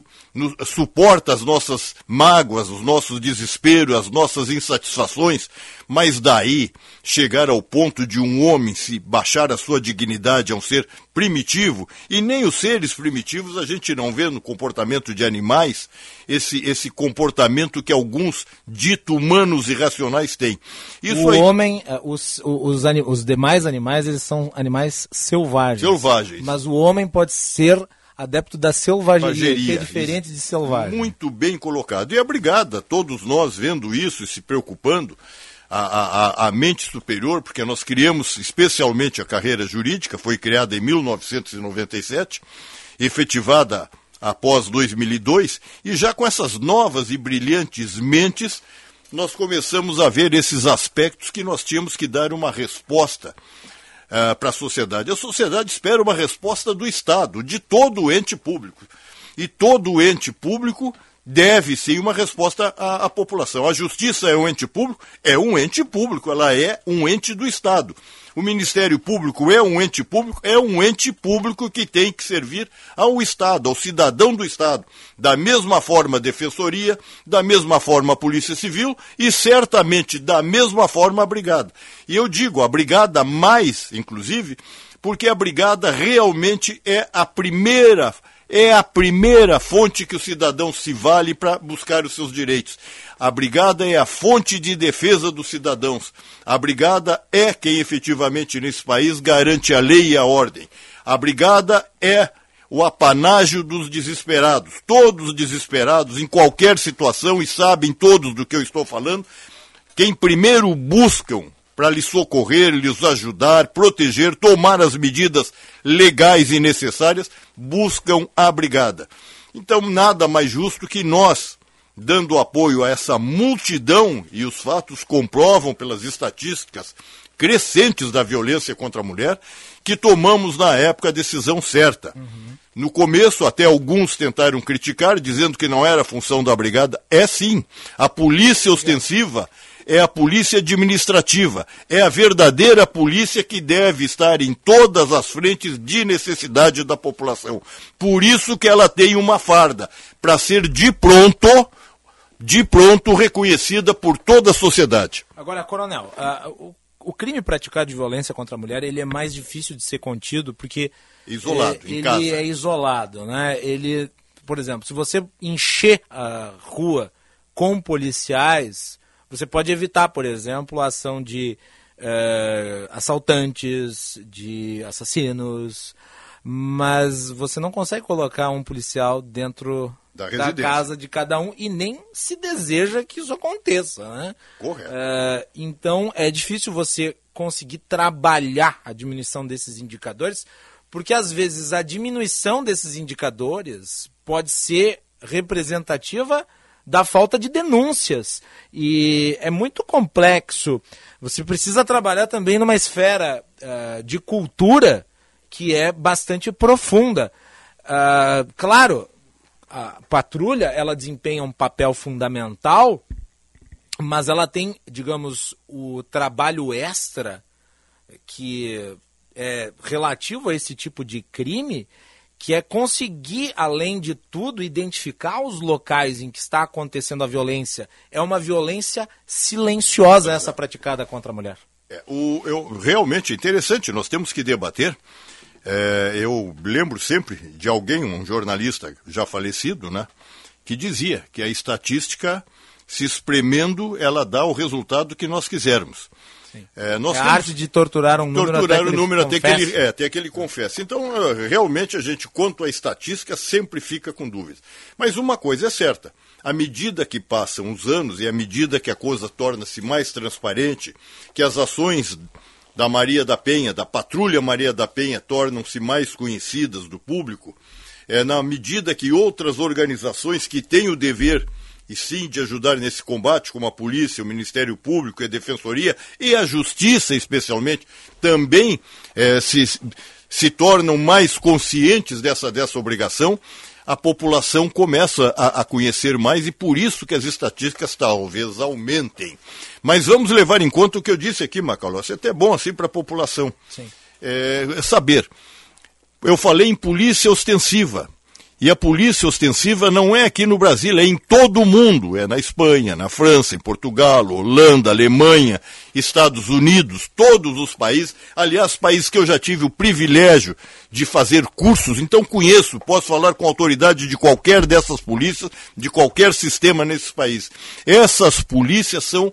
suporta as nossas mágoas, os nossos desesperos, as nossas insatisfações, mas daí chegar ao ponto de um homem se baixar a sua dignidade a um ser primitivo, e nem os seres primitivos a gente não vê no comportamento de animais, esse, esse comportamento que alguns dito humanos e racionais têm. Isso o aí... homem, eh, os, os, os demais animais, eles são animais selvagens. Selvagens. Mas o homem pode ser adepto da selvageria, que é diferente de selvagem. Muito bem colocado. E a brigada, todos nós vendo isso e se preocupando, a, a, a mente superior, porque nós criamos especialmente a carreira jurídica, foi criada em 1997, efetivada após 2002, e já com essas novas e brilhantes mentes, nós começamos a ver esses aspectos que nós tínhamos que dar uma resposta uh, para a sociedade. A sociedade espera uma resposta do Estado, de todo o ente público. E todo o ente público deve sim uma resposta à, à, população. A justiça é um ente público? É um ente público, ela é um ente do Estado. O Ministério Público é um ente público, é um ente público que tem que servir ao Estado, ao cidadão do Estado. Da mesma forma a Defensoria, da mesma forma a Polícia Civil e certamente da mesma forma a Brigada. E eu digo, a Brigada mais, inclusive, porque a Brigada realmente é a primeira é a primeira fonte que o cidadão se vale para buscar os seus direitos. A brigada é a fonte de defesa dos cidadãos. A brigada é quem efetivamente nesse país garante a lei e a ordem. A brigada é o apanágio dos desesperados. Todos desesperados em qualquer situação e sabem todos do que eu estou falando. Quem primeiro buscam para lhes socorrer, lhes ajudar, proteger, tomar as medidas legais e necessárias, buscam a brigada. Então, nada mais justo que nós, dando apoio a essa multidão, e os fatos comprovam pelas estatísticas crescentes da violência contra a mulher, que tomamos na época a decisão certa. Uhum. No começo, até alguns tentaram criticar, dizendo que não era função da brigada. É sim. A polícia ostensiva é a polícia administrativa, é a verdadeira polícia que deve estar em todas as frentes de necessidade da população. Por isso que ela tem uma farda, para ser de pronto, de pronto reconhecida por toda a sociedade. Agora, coronel, uh, o, o, crime praticado de violência contra a mulher, ele é mais difícil de ser contido porque isolado, é, ele casa. é isolado, né? Ele, por exemplo, se você encher a rua com policiais, você pode evitar, por exemplo, a ação de é, assaltantes, de assassinos, mas você não consegue colocar um policial dentro da, da, casa de cada um e nem se deseja que isso aconteça, né? Correto. É, então é difícil você conseguir trabalhar a diminuição desses indicadores, porque às vezes a diminuição desses indicadores pode ser representativa da falta de denúncias. E é muito complexo. Você precisa trabalhar também numa esfera uh, de cultura que é bastante profunda. Uh, claro, a patrulha ela desempenha um papel fundamental, mas ela tem, digamos, o trabalho extra que é relativo a esse tipo de crime que é conseguir, além de tudo, identificar os locais em que está acontecendo a violência. É uma violência silenciosa essa praticada contra a mulher. É, o, eu, realmente interessante, nós temos que debater. É, eu lembro sempre de alguém, um jornalista já falecido, né, que dizia que a estatística, se espremendo, ela dá o resultado que nós quisermos. É, nós é a arte de torturar um número torturar até o número até que, ele, é, até que ele confesse. Então, eh, realmente, a gente, quanto à estatística, sempre fica com dúvidas. Mas uma coisa é certa: à medida que passam os anos e à medida que a coisa torna-se mais transparente, que as ações da Maria da Penha, da Patrulha Maria da Penha, tornam-se mais conhecidas do público, é, na medida que outras organizações que têm o dever e sim de ajudar nesse combate, como a polícia, o Ministério Público e a Defensoria e a Justiça, especialmente, também é, se, se tornam mais conscientes dessa, dessa obrigação, a população começa a, a, conhecer mais e por isso que as estatísticas talvez aumentem. Mas vamos levar em conta o que eu disse aqui, Macalossi, é até bom assim para a população é, saber. Eu falei em polícia ostensiva. E a polícia ostensiva não é aqui no Brasil, é em todo o mundo. É na Espanha, na França, em Portugal, Holanda, Alemanha, Estados Unidos, todos os países. Aliás, países que eu já tive o privilégio de fazer cursos, então conheço, posso falar com autoridade de qualquer dessas polícias, de qualquer sistema nesses países. Essas polícias são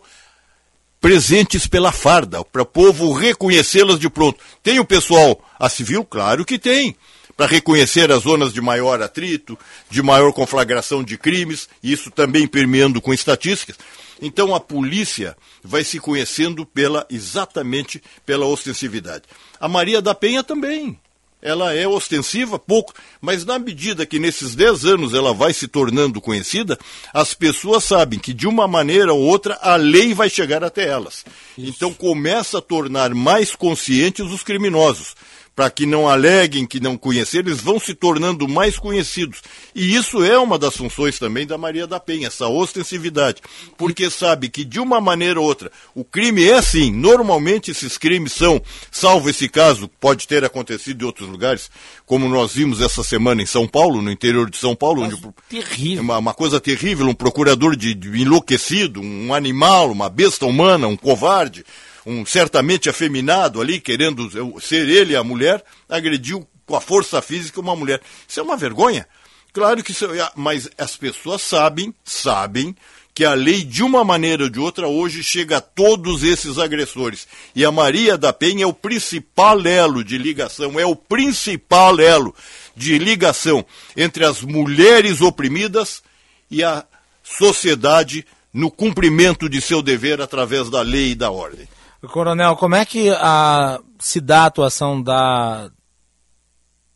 presentes pela farda, para o povo reconhecê-las de pronto. Tem o pessoal a civil? Claro que tem para reconhecer as zonas de maior atrito, de maior conflagração de crimes, isso também permeando com estatísticas. Então a polícia vai se conhecendo pela exatamente pela ostensividade. A Maria da Penha também ela é ostensiva pouco, mas na medida que nesses 10 anos ela vai se tornando conhecida, as pessoas sabem que de uma maneira ou outra a lei vai chegar até elas. Isso. Então começa a tornar mais conscientes os criminosos para que não aleguem que não conheceram, eles vão se tornando mais conhecidos. E isso é uma das funções também da Maria da Penha, essa ostensividade. Porque sabe que de uma maneira ou outra, o crime é assim. Normalmente esses crimes são, salvo esse caso, pode ter acontecido em outros lugares, como nós vimos essa semana em São Paulo, no interior de São Paulo, onde terrível. Uma, uma, coisa terrível, um procurador de, de enlouquecido, um animal, uma besta humana, um covarde um certamente afeminado ali, querendo ser ele a mulher, agrediu com a força física uma mulher. Isso é uma vergonha. Claro que isso, é, mas as pessoas sabem, sabem que a lei, de uma maneira ou de outra, hoje chega a todos esses agressores. E a Maria da Penha é o principal elo de ligação, é o principal elo de ligação entre as mulheres oprimidas e a sociedade no cumprimento de seu dever através da lei e da ordem. Coronel, como é que a, se dá a atuação da,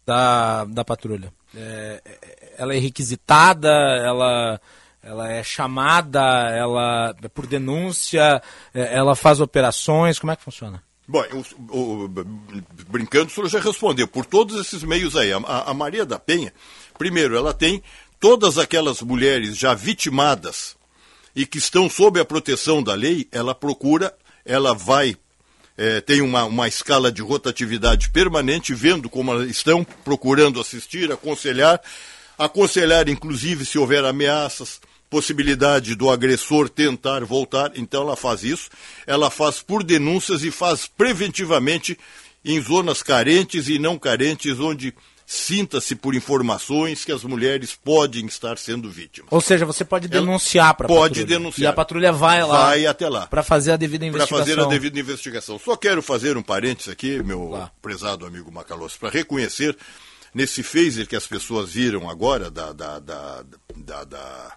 da, da patrulha? É, ela é requisitada, ela, ela é chamada, ela é por denúncia, é, ela faz operações, como é que funciona? Bom, o, o, brincando, o senhor já respondeu, por todos esses meios aí. A, a Maria da Penha, primeiro, ela tem todas aquelas mulheres já vitimadas e que estão sob a proteção da lei, ela procura ela vai é, tem uma, uma escala de rotatividade permanente, vendo como elas estão, procurando assistir, aconselhar, aconselhar inclusive se houver ameaças, possibilidade do agressor tentar voltar, então ela faz isso. Ela faz por denúncias e faz preventivamente em zonas carentes e não carentes, onde sinta-se por informações que as mulheres podem estar sendo vítimas. Ou seja, você pode denunciar para a Pode patrulha. denunciar. E a patrulha vai lá. Vai até lá. Para fazer a devida investigação. Para fazer a devida investigação. Só quero fazer um parênteses aqui, meu lá. prezado amigo Macalossi, para reconhecer nesse phaser que as pessoas viram agora da, da, da, da, da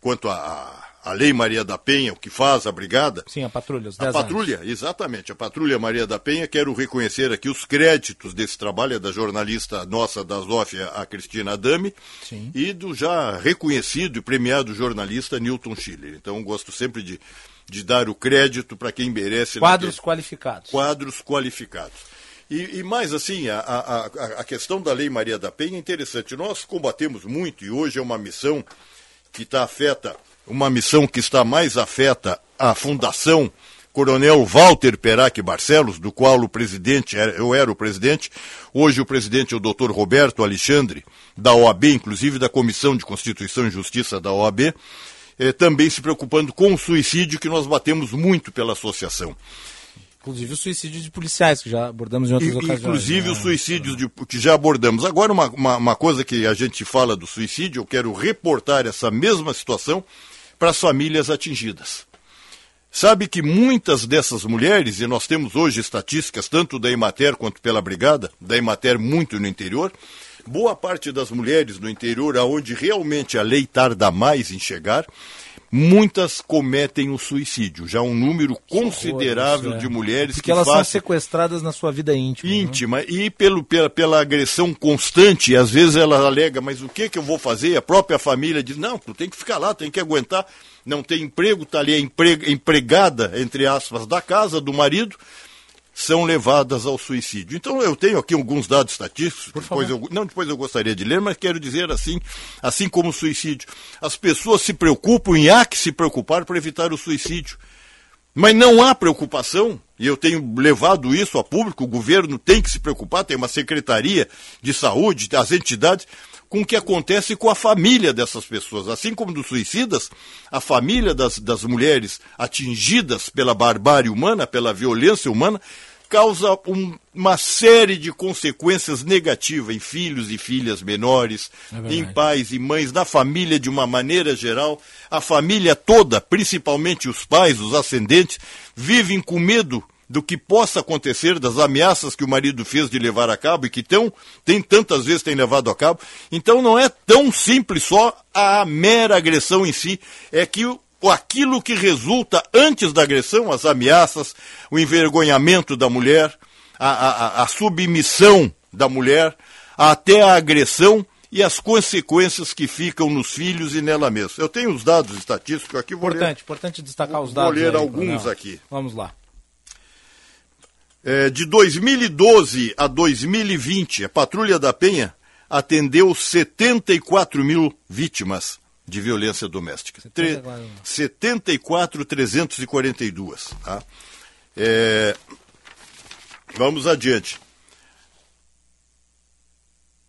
quanto a a Lei Maria da Penha, o que faz a brigada. Sim, a patrulha, os A patrulha, anos. exatamente. A patrulha Maria da Penha, quero reconhecer aqui os créditos desse trabalho, é da jornalista nossa da Zófia, a Cristina Adame, Sim. e do já reconhecido e premiado jornalista Newton Schiller. Então, gosto sempre de, de dar o crédito para quem merece. Quadros naquele... qualificados. Quadros qualificados. E, e, mais assim, a, a, a questão da Lei Maria da Penha é interessante. Nós combatemos muito e hoje é uma missão que está afeta uma missão que está mais afeta a Fundação Coronel Walter Perac Barcelos, do qual o presidente, eu era o presidente, hoje o presidente é o doutor Roberto Alexandre, da OAB, inclusive da Comissão de Constituição e Justiça da OAB, eh, também se preocupando com o suicídio, que nós batemos muito pela associação. Inclusive os suicídios de policiais, que já abordamos em outras e, ocasiões. Inclusive né? os suicídios de, que já abordamos. Agora, uma, uma, uma coisa que a gente fala do suicídio, eu quero reportar essa mesma situação para as famílias atingidas. Sabe que muitas dessas mulheres, e nós temos hoje estatísticas tanto da Emater quanto pela Brigada, da Emater muito no interior, boa parte das mulheres no interior, aonde realmente a lei tarda mais em chegar, muitas cometem o suicídio. Já um número considerável horror, é. de mulheres Porque que elas são sequestradas na sua vida íntima. Né? Íntima. Né? E pelo, pela, pela agressão constante, às vezes ela alega, mas o que, que eu vou fazer? A própria família diz, não, tu tem que ficar lá, tem que aguentar. Não tem emprego, está ali empregada, entre aspas, da casa do marido são levadas ao suicídio. Então eu tenho aqui alguns dados estatísticos, depois eu, não depois eu gostaria de ler, mas quero dizer assim, assim como o suicídio. As pessoas se preocupam e há que se preocupar para evitar o suicídio. Mas não há preocupação, e eu tenho levado isso a público, o governo tem que se preocupar, tem uma secretaria de saúde, as entidades, com o que acontece com a família dessas pessoas. Assim como dos suicidas, a família das, das mulheres atingidas pela barbárie humana, pela violência humana, causa um, uma série de consequências negativas em filhos e filhas menores, é em pais e mães, na família de uma maneira geral. A família toda, principalmente os pais, os ascendentes, vivem com medo do que possa acontecer, das ameaças que o marido fez de levar a cabo e que tão, tem tantas vezes tem levado a cabo. Então não é tão simples só a mera agressão em si, é que o, aquilo que resulta antes da agressão, as ameaças, o envergonhamento da mulher, a, a, a submissão da mulher, até a agressão e as consequências que ficam nos filhos e nela mesma. Eu tenho os dados estatísticos aqui. Vou importante, ler, importante destacar os dados. Vou ler aí, alguns aqui. Vamos lá. É, de 2012 a 2020, a Patrulha da Penha atendeu 74 mil vítimas de violência doméstica. 74.342. Tá? É, vamos adiante.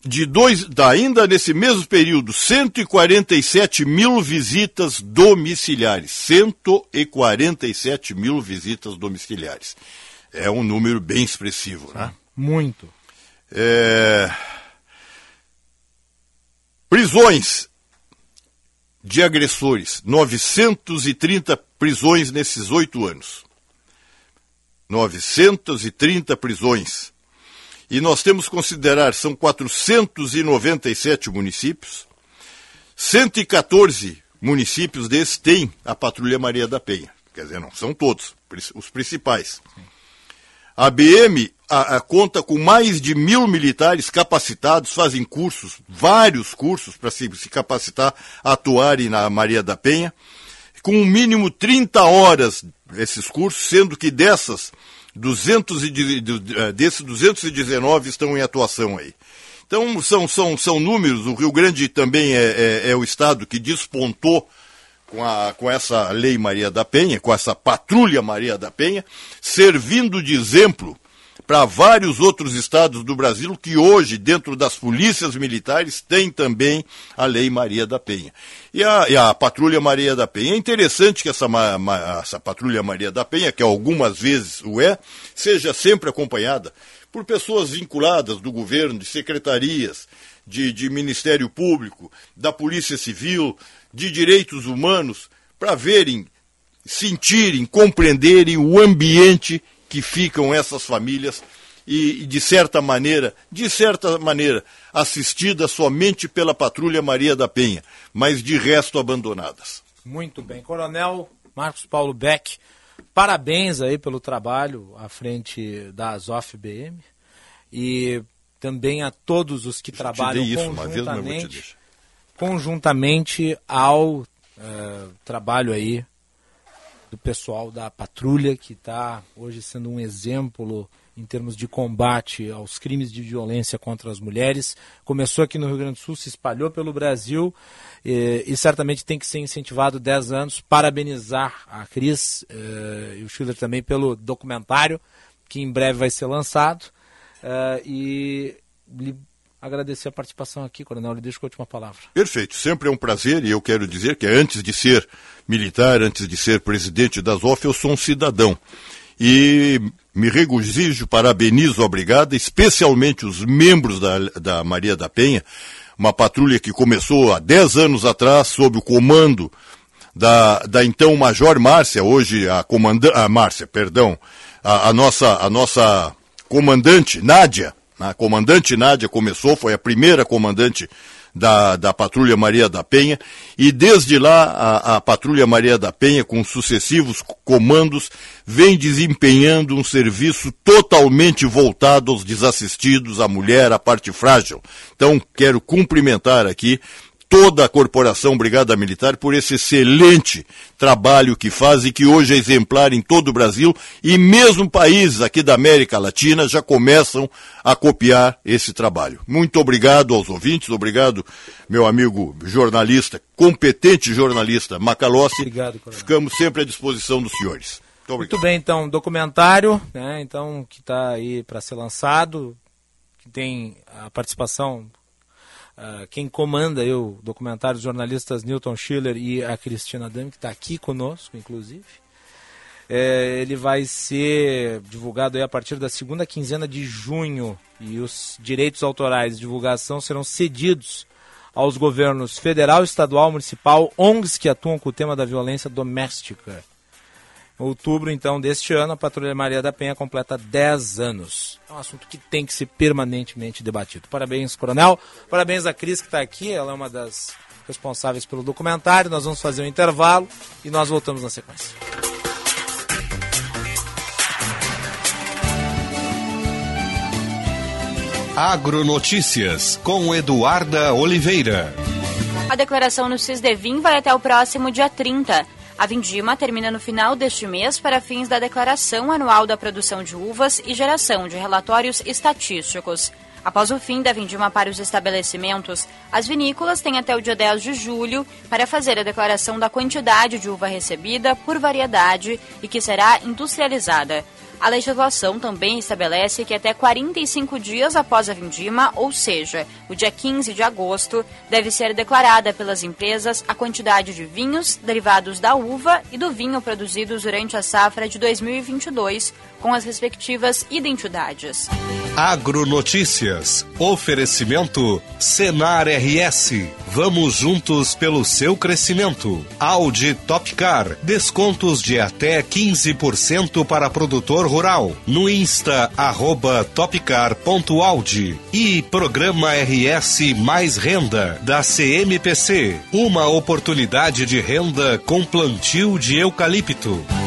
De dois, ainda nesse mesmo período, 147 mil visitas domiciliares. 147 mil visitas domiciliares é um número bem expressivo, né? Muito. É... Prisões de agressores, 930 prisões nesses oito anos. 930 prisões. E nós temos que considerar, são 497 municípios, 114 municípios desses têm a Patrulha Maria da Penha. Quer dizer, não são todos, os principais. Sim. A BM a, a, conta com mais de mil militares capacitados, fazem cursos, vários cursos para se, se, capacitar atuarem na Maria da Penha, com um mínimo 30 horas esses cursos, sendo que dessas, 200 e, eh, desses 219 estão em atuação aí. Então são, são, são números, o Rio Grande também é, é, é o estado que despontou com, a, com essa Lei Maria da Penha, com essa Patrulha Maria da Penha, servindo de exemplo para vários outros estados do Brasil que hoje, dentro das polícias militares, tem também a Lei Maria da Penha. E a, e a Patrulha Maria da Penha. É interessante que essa, ma, essa Patrulha Maria da Penha, que algumas vezes o é, seja sempre acompanhada por pessoas vinculadas do governo, de secretarias, de, de Ministério Público, da Polícia Civil, de direitos humanos para verem, sentirem, compreenderem o ambiente que ficam essas famílias e, de certa maneira, de certa maneira, assistidas somente pela Patrulha Maria da Penha, mas de resto abandonadas. Muito bem. Coronel Marcos Paulo Beck, parabéns aí pelo trabalho à frente da Azof BM e também a todos os que trabalham isso, conjuntamente conjuntamente ao uh, trabalho aí do pessoal da patrulha que está hoje sendo um exemplo em termos de combate aos crimes de violência contra as mulheres. Começou aqui no Rio Grande do Sul, se espalhou pelo Brasil e, e certamente tem que ser incentivado 10 anos. Parabenizar a Cris uh, e o Schiller também pelo documentário que em breve vai ser lançado. Uh, e agradecer a participação aqui, Coronel. Lhe deixo com a última palavra. Perfeito. Sempre é um prazer e eu quero dizer que antes de ser militar, antes de ser presidente da ZOF, eu sou um cidadão. E me regozijo, parabenizo a brigada, especialmente os membros da, da Maria da Penha, uma patrulha que começou há 10 anos atrás sob o comando da, da então Major Márcia, hoje a comandante, Márcia, perdão, a, a, nossa, a nossa comandante Nádia, a comandante Nádia começou, foi a primeira comandante da, da Patrulha Maria da Penha, e desde lá a, a, Patrulha Maria da Penha, com sucessivos comandos, vem desempenhando um serviço totalmente voltado aos desassistidos, à mulher, à parte frágil. Então, quero cumprimentar aqui toda a corporação Brigada Militar por esse excelente trabalho que faz e que hoje é exemplar em todo o Brasil e mesmo países aqui da América Latina já começam a copiar esse trabalho. Muito obrigado aos ouvintes, obrigado meu amigo jornalista, competente jornalista Macalossi. Obrigado, coronel. Ficamos sempre à disposição dos senhores. Muito, Muito bem, então, documentário, né, então, que está aí para ser lançado, que tem a participação Uh, quem comanda o documentário, os jornalistas Newton Schiller e a Cristina Dami, que está aqui conosco, inclusive. É, ele vai ser divulgado a partir da segunda quinzena de junho e os direitos autorais de divulgação serão cedidos aos governos federal, estadual, municipal, ONGs que atuam com o tema da violência doméstica. Outubro, então, deste ano, a Patrulha Maria da Penha completa 10 anos. É um assunto que tem que ser permanentemente debatido. Parabéns, Coronel. Parabéns à Cris, que está aqui. Ela é uma das responsáveis pelo documentário. Nós vamos fazer um intervalo e nós voltamos na sequência. Agronotícias com Eduarda Oliveira. A declaração no CISDEVIM vai até o próximo dia 30. A vindima termina no final deste mês para fins da declaração anual da produção de uvas e geração de relatórios estatísticos. Após o fim da vindima para os estabelecimentos, as vinícolas têm até o dia 10 de julho para fazer a declaração da quantidade de uva recebida por variedade e que será industrializada. A legislação também estabelece que até 45 dias após a vindima, ou seja, o dia 15 de agosto, deve ser declarada pelas empresas a quantidade de vinhos derivados da uva e do vinho produzidos durante a safra de 2022, com as respectivas identidades. Agronotícias. Oferecimento Senar RS. Vamos juntos pelo seu crescimento. Audi Topcar. Descontos de até 15% para produtor rural. No Insta, arroba topcar.audi. E Programa RS Mais Renda, da CMPC. Uma oportunidade de renda com plantio de eucalipto.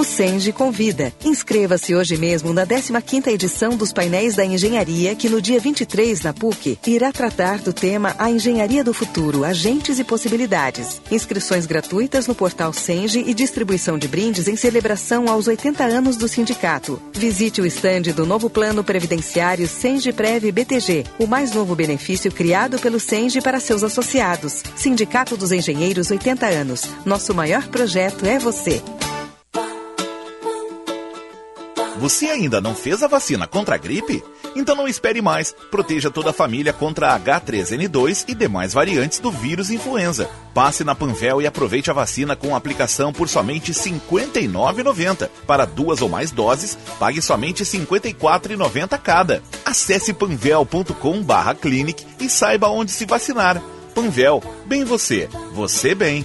O Senge convida. Inscreva-se hoje mesmo na 15ª edição dos Painéis da Engenharia, que no dia 23 na PUC irá tratar do tema A Engenharia do Futuro, Agentes e Possibilidades. Inscrições gratuitas no portal Senge e distribuição de brindes em celebração aos 80 anos do sindicato. Visite o estande do novo Plano Previdenciário Senge Prev BTG, o mais novo benefício criado pelo Senge para seus associados. Sindicato dos Engenheiros 80 anos. Nosso maior projeto é você. Você ainda não fez a vacina contra a gripe? Então não espere mais. Proteja toda a família contra a H3N2 e demais variantes do vírus influenza. Passe na Panvel e aproveite a vacina com aplicação por somente R$ 59,90. Para duas ou mais doses, pague somente R$ 54,90 cada. Acesse panvel.com/clinic e saiba onde se vacinar. Panvel, bem você, você bem.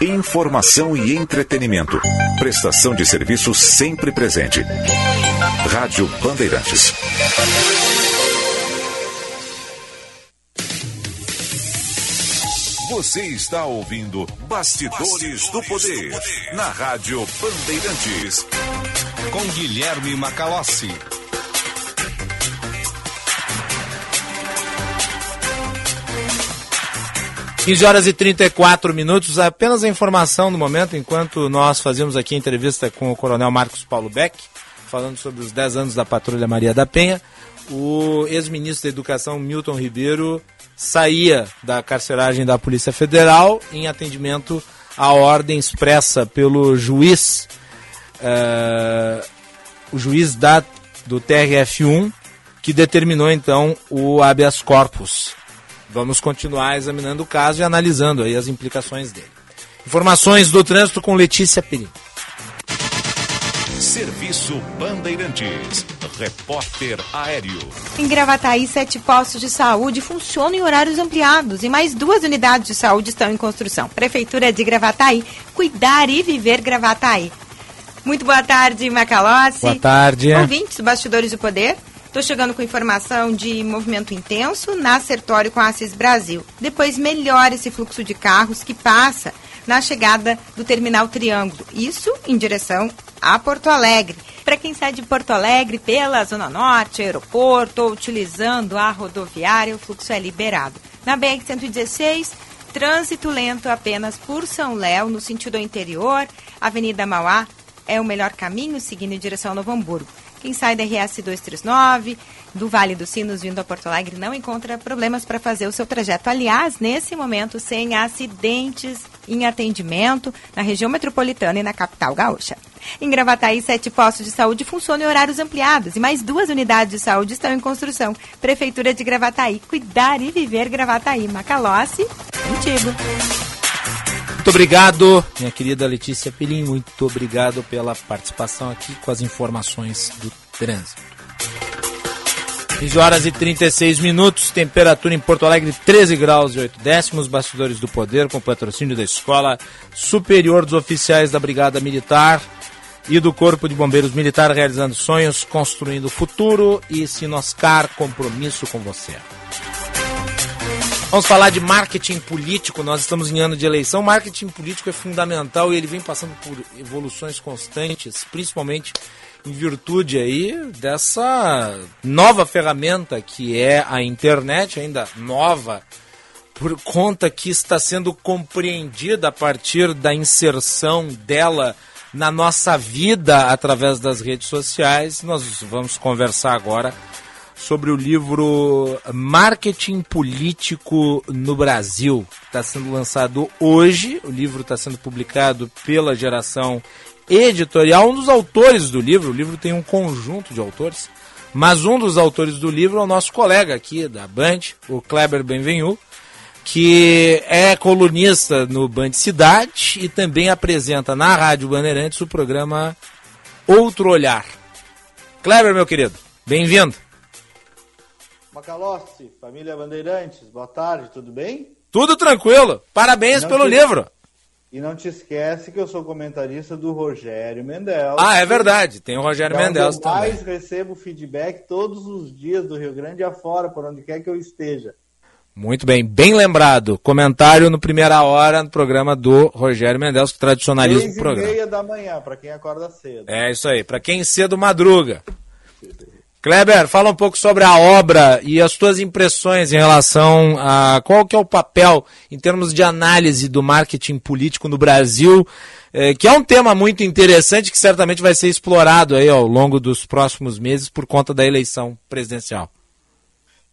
Informação e entretenimento. Prestação de serviço sempre presente. Rádio Bandeirantes. Você está ouvindo Bastidores, Bastidores do, poder, do Poder na Rádio Bandeirantes. Com Guilherme Macalossi. 15 horas e 34 minutos, apenas a informação no momento, enquanto nós fazemos aqui a entrevista com o Coronel Marcos Paulo Beck, falando sobre os 10 anos da Patrulha Maria da Penha, o ex-ministro da Educação Milton Ribeiro saía da carceragem da Polícia Federal em atendimento à ordem expressa pelo juiz, uh, o juiz da, do TRF1, que determinou então o habeas corpus Vamos continuar examinando o caso e analisando aí as implicações dele. Informações do trânsito com Letícia Perim. Serviço Bandeirantes. Repórter Aéreo. Em Gravataí, sete postos de saúde funcionam em horários ampliados e mais duas unidades de saúde estão em construção. Prefeitura de Gravataí, cuidar e viver Gravataí. Muito boa tarde, Macalossi. Boa tarde. Ouvintes, bastidores do poder. Estou chegando com informação de movimento intenso na Sertório com a Assis Brasil. Depois melhora esse fluxo de carros que passa na chegada do Terminal Triângulo. Isso em direção a Porto Alegre. Para quem sai de Porto Alegre pela Zona Norte, aeroporto ou utilizando a rodoviária, o fluxo é liberado. Na BR-116, trânsito lento apenas por São Léo, no sentido interior. Avenida Mauá é o melhor caminho, seguindo em direção ao Novo Hamburgo. Quem sai da RS 239, do Vale dos Sinos, vindo a Porto Alegre, não encontra problemas para fazer o seu trajeto. Aliás, nesse momento, sem acidentes em atendimento na região metropolitana e na capital gaúcha. Em Gravataí, sete postos de saúde funcionam em horários ampliados e mais duas unidades de saúde estão em construção. Prefeitura de Gravataí, cuidar e viver Gravataí. Macalossi, contigo. Muito obrigado, minha querida Letícia Pilim. Muito obrigado pela participação aqui com as informações do trânsito. 15 horas e 36 minutos, temperatura em Porto Alegre 13 graus e 8 décimos, bastidores do poder com patrocínio da Escola Superior dos Oficiais da Brigada Militar e do Corpo de Bombeiros Militar realizando sonhos, construindo futuro e Sinoscar, compromisso com você. Vamos falar de marketing político. Nós estamos em ano de eleição. Marketing político é fundamental e ele vem passando por evoluções constantes, principalmente em virtude aí dessa nova ferramenta que é a internet, ainda nova, por conta que está sendo compreendida a partir da inserção dela na nossa vida através das redes sociais. Nós vamos conversar agora sobre o livro Marketing Político no Brasil. Está sendo lançado hoje, o livro está sendo publicado pela geração editorial. Um dos autores do livro, o livro tem um conjunto de autores, mas um dos autores do livro é o nosso colega aqui da Band, o Kleber Benvenu, que é colunista no Band Cidade e também apresenta na Rádio Bandeirantes o programa Outro Olhar. Kleber, meu querido, bem-vindo. Macalossi, família Bandeirantes, boa tarde, tudo bem? Tudo tranquilo. Parabéns pelo te... livro. E não te esquece que eu sou comentarista do Rogério Mendel. Ah, é verdade. Tem o Rogério é Mendel também. Eu mais recebo feedback todos os dias do Rio Grande afora, por onde quer que eu esteja. Muito bem, bem lembrado. Comentário no primeira hora no programa do Rogério Mendes, que tradicionaliza o programa. meia da manhã, para quem acorda cedo. É isso aí, para quem cedo madruga. Kleber, fala um pouco sobre a obra e as tuas impressões em relação a qual que é o papel em termos de análise do marketing político no Brasil, eh, que é um tema muito interessante que certamente vai ser explorado aí ao longo dos próximos meses por conta da eleição presidencial.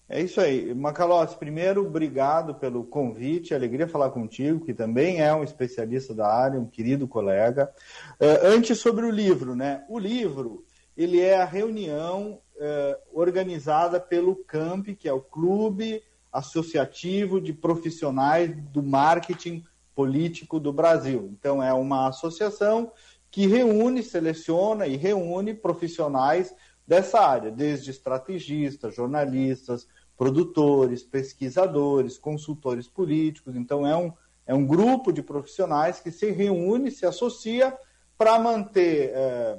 É isso aí. Macalossi, primeiro, obrigado pelo convite, alegria falar contigo, que também é um especialista da área, um querido colega. Uh, antes, sobre o livro, né? O livro, ele é a reunião eh, organizada pelo CAMP, que é o Clube Associativo de Profissionais do Marketing Político do Brasil. Então, é uma associação que reúne, seleciona e reúne profissionais dessa área, desde estrategistas, jornalistas, produtores, pesquisadores, consultores políticos. Então, é um, é um grupo de profissionais que se reúne, se associa para manter. Eh,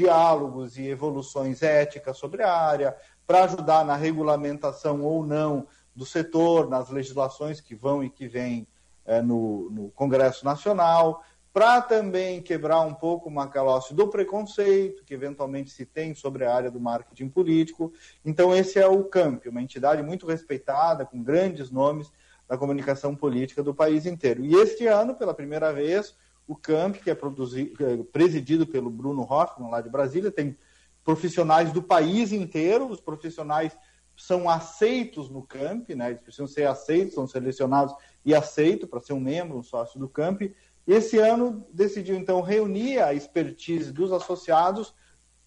diálogos e evoluções éticas sobre a área, para ajudar na regulamentação ou não do setor, nas legislações que vão e que vêm é, no, no, Congresso Nacional, para também quebrar um pouco o macalócio do preconceito que eventualmente se tem sobre a área do marketing político. Então, esse é o CAMP, uma entidade muito respeitada, com grandes nomes da comunicação política do país inteiro. E este ano, pela primeira vez, o CAMP, que é, é presidido pelo Bruno Hoffman, lá de Brasília, tem profissionais do país inteiro, os profissionais são aceitos no CAMP, né? eles precisam ser aceitos, são selecionados e aceitos para ser um membro, um sócio do CAMP. E esse ano decidiu, então, reunir a expertise dos associados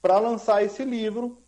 para lançar esse livro,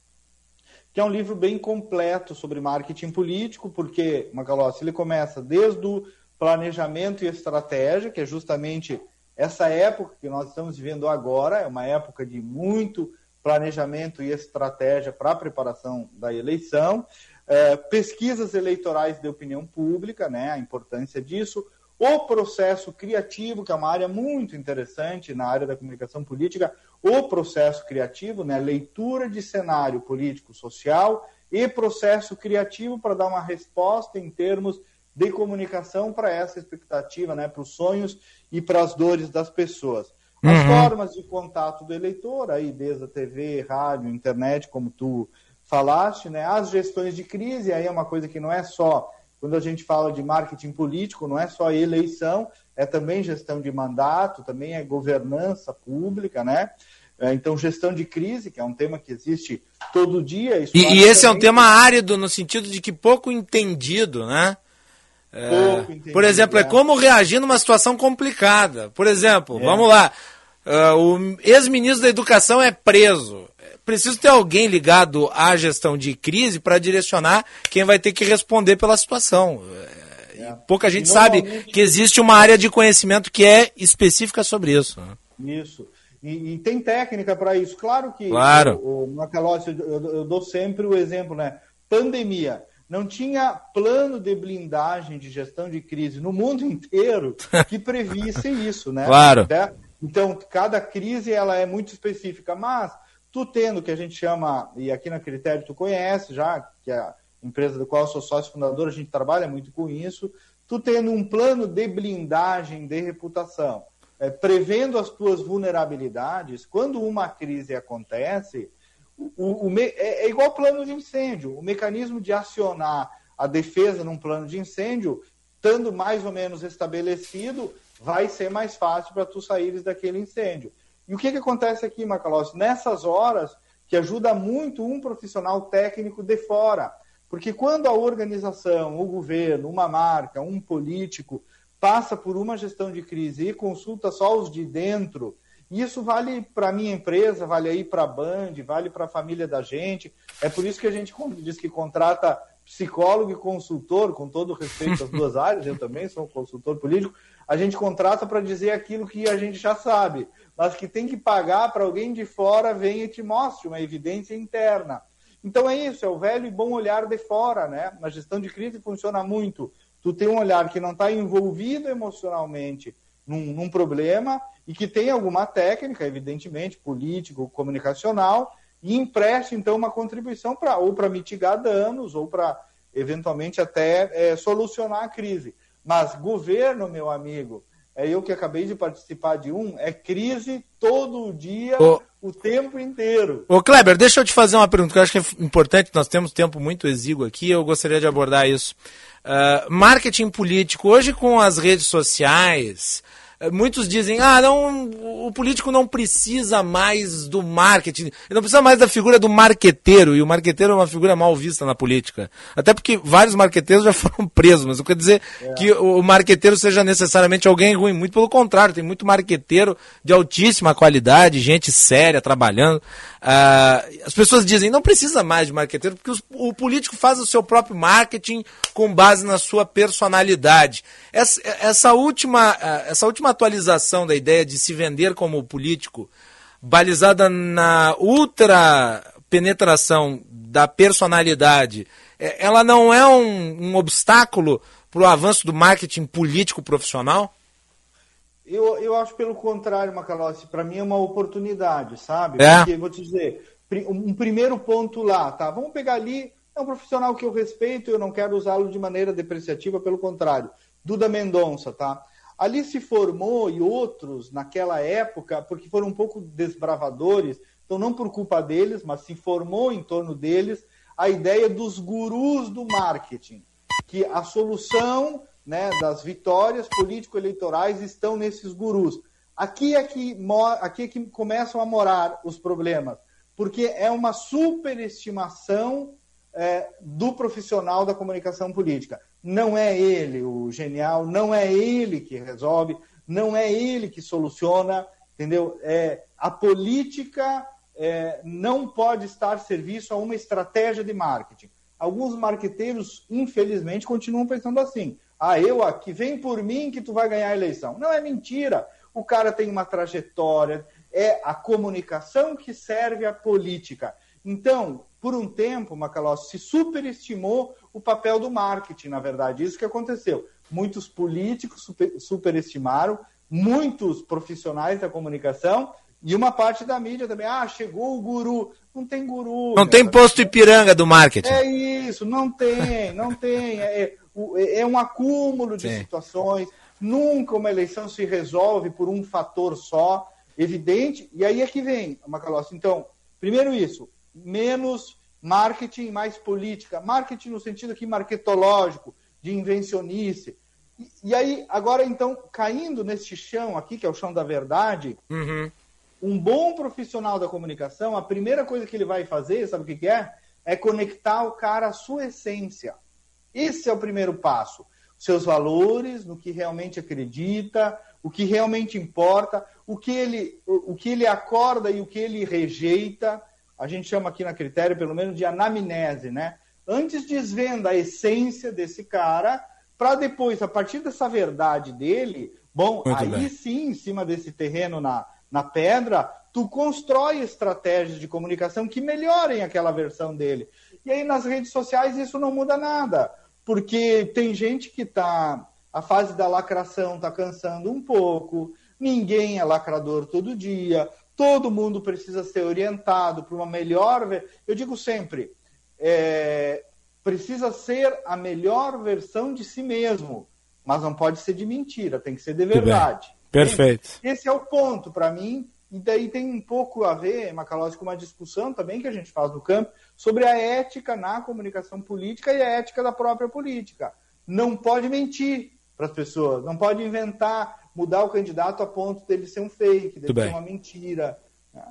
que é um livro bem completo sobre marketing político, porque, Macalossi, ele começa desde o planejamento e estratégia, que é justamente essa época que nós estamos vivendo agora, é uma época de muito planejamento e estratégia para a preparação da eleição, é, pesquisas eleitorais de opinião pública, né, a importância disso, o processo criativo, que é uma área muito interessante na área da comunicação política, o processo criativo, né, leitura de cenário político-social e processo criativo para dar uma resposta em termos de comunicação para essa expectativa, né, para os sonhos e para as dores das pessoas. As uhum. formas de contato do eleitor, aí desde a TV, rádio, internet, como tu falaste, né, as gestões de crise, aí é uma coisa que não é só quando a gente fala de marketing político, não é só eleição, é também gestão de mandato, também é governança pública, né? É, então, gestão de crise, que é um tema que existe todo dia. E, e esse também... é um tema árido no sentido de que pouco entendido, né? É, entendido, por exemplo, é. é como reagir numa situação complicada. Por exemplo, é. vamos lá, uh, o ex-ministro da Educação é preso. Preciso ter alguém ligado à gestão de crise para direcionar quem vai ter que responder pela situação. É. Pouca gente sabe que existe uma área de conhecimento que é específica sobre isso. Né? Isso. E, e, tem técnica para isso. Claro que claro. o, o Macalossi, eu, eu, dou sempre o exemplo, né? Pandemia não tinha plano de blindagem de gestão de crise no mundo inteiro que previsse (laughs) isso, né? Claro. Então, cada crise ela é muito específica, mas tu tendo que a gente chama, e aqui na Critério tu conhece já, que é a empresa do qual eu sou sócio fundador, a gente trabalha muito com isso, tu tendo um plano de blindagem de reputação, é, prevendo as tuas vulnerabilidades, quando uma crise acontece, o, o, é, é igual plano de incêndio. O mecanismo de acionar a defesa num plano de incêndio, estando mais ou menos estabelecido, vai ser mais fácil para tu saíres daquele incêndio. E o que, que acontece aqui, Macalossi? Nessas horas que ajuda muito um profissional técnico de fora. Porque quando a organização, o governo, uma marca, um político passa por uma gestão de crise e consulta só os de dentro isso vale para a minha empresa, vale aí para a Band, vale para a família da gente. É por isso que a gente diz que contrata psicólogo e consultor, com todo respeito às duas (laughs) áreas, eu também sou um consultor político, a gente contrata para dizer aquilo que a gente já sabe, mas que tem que pagar para alguém de fora venha e te mostre uma evidência interna. Então é isso, é o velho e bom olhar de fora, né? Na gestão de crise funciona muito. Tu tem um olhar que não está envolvido emocionalmente num, num problema e que tem alguma técnica, evidentemente, político, comunicacional, e empreste, então, uma contribuição para ou para mitigar danos ou para, eventualmente, até é, solucionar a crise. Mas governo, meu amigo, é eu que acabei de participar de um, é crise todo dia, ô, o tempo inteiro. Ô Kleber, deixa eu te fazer uma pergunta que eu acho que é importante, nós temos tempo muito exíguo aqui, eu gostaria de abordar isso. Uh, marketing político, hoje com as redes sociais, muitos dizem, ah, não, o político não precisa mais do marketing, ele não precisa mais da figura do marqueteiro, e o marqueteiro é uma figura mal vista na política. Até porque vários marqueteiros já (laughs) foram presos, mas não quer dizer é. que o marqueteiro seja necessariamente alguém ruim, muito pelo contrário, tem muito marqueteiro de altíssima qualidade, gente séria trabalhando. Uh, as pessoas dizem, não precisa mais de marqueteiro, porque os, o político faz o seu próprio marketing com base na sua personalidade. Essa, essa, última, uh, essa última atualização da ideia de se vender como político, balizada na ultra penetração da personalidade, é, ela não é um, um obstáculo para o avanço do marketing político profissional? Eu, eu acho pelo contrário, Macalossi, para mim é uma oportunidade, sabe? É. Porque, vou te dizer, um primeiro ponto lá, tá? Vamos pegar ali, é um profissional que eu respeito, eu não quero usá-lo de maneira depreciativa, pelo contrário. Duda Mendonça, tá? Ali se formou e outros naquela época, porque foram um pouco desbravadores, então não por culpa deles, mas se formou em torno deles a ideia dos gurus do marketing, que a solução né, das vitórias político-eleitorais estão nesses gurus. Aqui é, que, aqui é que começam a morar os problemas, porque é uma superestimação é, do profissional da comunicação política. Não é ele o genial, não é ele que resolve, não é ele que soluciona, entendeu? É, a política é, não pode estar serviço a uma estratégia de marketing. Alguns marqueteiros, infelizmente, continuam pensando assim. Ah, eu aqui, vem por mim que tu vai ganhar a eleição. Não é mentira. O cara tem uma trajetória, é a comunicação que serve à política. Então, por um tempo, Macalós, se superestimou o papel do marketing, na verdade. Isso que aconteceu. Muitos políticos super, superestimaram, muitos profissionais da comunicação e uma parte da mídia também. Ah, chegou o guru. Não tem guru. Não tem posto Ipiranga do marketing. É isso, não tem, não tem. É, é, é um acúmulo de Sim. situações. Nunca uma eleição se resolve por um fator só, evidente. E aí é que vem, Macalossi. Então, primeiro isso, menos marketing, mais política. Marketing no sentido aqui marketológico, de invencionice. E, e aí, agora então, caindo neste chão aqui, que é o chão da verdade, uhum. um bom profissional da comunicação, a primeira coisa que ele vai fazer, sabe o que, que é? É conectar o cara à sua essência. Esse é o primeiro passo. Seus valores, no que realmente acredita, o que realmente importa, o que ele, o, o que ele acorda e o que ele rejeita. A gente chama aqui na critério, pelo menos, de anamnese, né? Antes desvenda a essência desse cara, para depois, a partir dessa verdade dele, bom, Muito aí bem. sim, em cima desse terreno na, na pedra, tu constrói estratégias de comunicação que melhorem aquela versão dele. E aí nas redes sociais isso não muda nada, porque tem gente que está a fase da lacração está cansando um pouco, ninguém é lacrador todo dia, todo mundo precisa ser orientado para uma melhor. Eu digo sempre, é, precisa ser a melhor versão de si mesmo, mas não pode ser de mentira, tem que ser de verdade. Perfeito. Esse é o ponto para mim, e daí tem um pouco a ver, Macalós, com uma discussão também que a gente faz no campo sobre a ética na comunicação política e a ética da própria política. Não pode mentir para as pessoas, não pode inventar, mudar o candidato a ponto dele ser um fake, dele ser uma mentira. Né?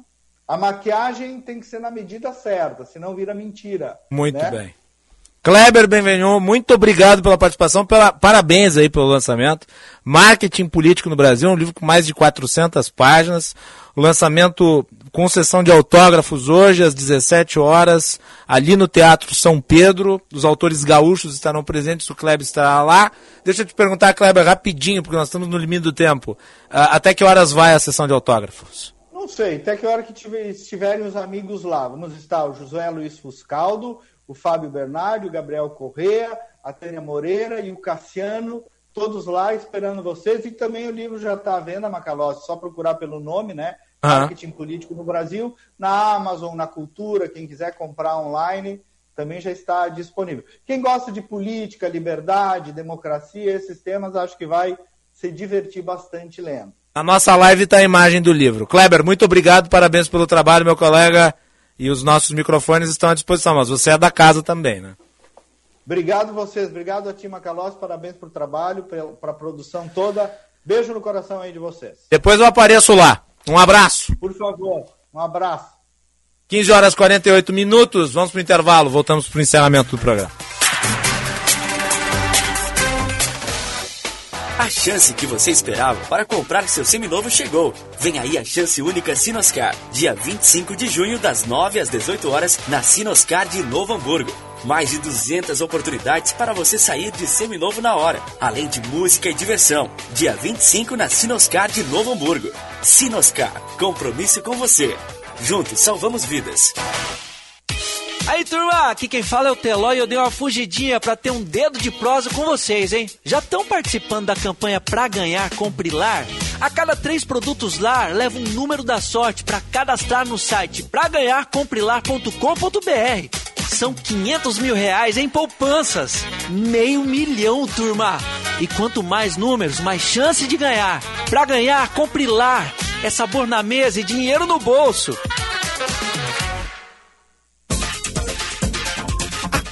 A maquiagem tem que ser na medida certa, senão vira mentira. Muito né? bem. Kleber Benvenu, muito obrigado pela participação, pela, parabéns aí pelo lançamento. Marketing Político no Brasil, um livro com mais de 400 páginas. O lançamento com sessão de autógrafos hoje às 17 horas, ali no Teatro São Pedro. Os autores gaúchos estarão presentes, o Kleber estará lá. Deixa eu te perguntar, Kleber, rapidinho, porque nós estamos no limite do tempo. Uh, até que horas vai a sessão de autógrafos? Não sei, até que hora que tiver, estiverem os amigos lá. Vamos estar o José Luiz Fuscaldo, o Fábio Bernardi, o Gabriel Correa, a Tânia Moreira e o Cassiano, todos lá esperando vocês. E também o livro já está à venda, Macalossi, só procurar pelo nome, né? Uhum. Marketing Político no Brasil, na Amazon, na Cultura, quem quiser comprar online, também já está disponível. Quem gosta de política, liberdade, democracia, esses temas, acho que vai se divertir bastante lendo. A nossa live está a imagem do livro. Kleber, muito obrigado, parabéns pelo trabalho, meu colega. E os nossos microfones estão à disposição, mas você é da casa também, né? Obrigado vocês, obrigado a Tim Macalós, parabéns pelo trabalho, para a produção toda. Beijo no coração aí de vocês. Depois eu apareço lá. Um abraço. Por favor, um abraço. 15 horas e 48 minutos, vamos para o intervalo, voltamos para o encerramento do programa. A chance que você esperava para comprar seu seminovo chegou. Vem aí a chance única Sinoscar, dia 25 de junho, das 9 às 18 horas, na Sinoscar de Novo Hamburgo. Mais de 200 oportunidades para você sair de seminovo na hora, além de música e diversão. Dia 25 na Sinoscar de Novo Hamburgo. Sinoscar, compromisso com você. Juntos salvamos vidas. Aí, turma, aqui quem fala é o Teló e eu dei uma fugidinha para ter um dedo de prosa com vocês, hein? Já estão participando da campanha Pra Ganhar Compre Lar? A cada três produtos Lar, leva um número da sorte para cadastrar no site praganharcomprelar.com.br. São 500 mil reais em poupanças. Meio milhão, turma. E quanto mais números, mais chance de ganhar. Pra ganhar, compre Lar. É sabor na mesa e dinheiro no bolso.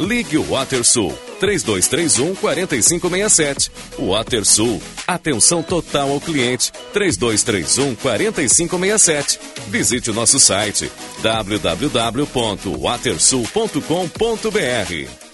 Ligue o WaterSul 3231 4567. WaterSul, atenção total ao cliente 3231 4567. Visite o nosso site www.watersul.com.br.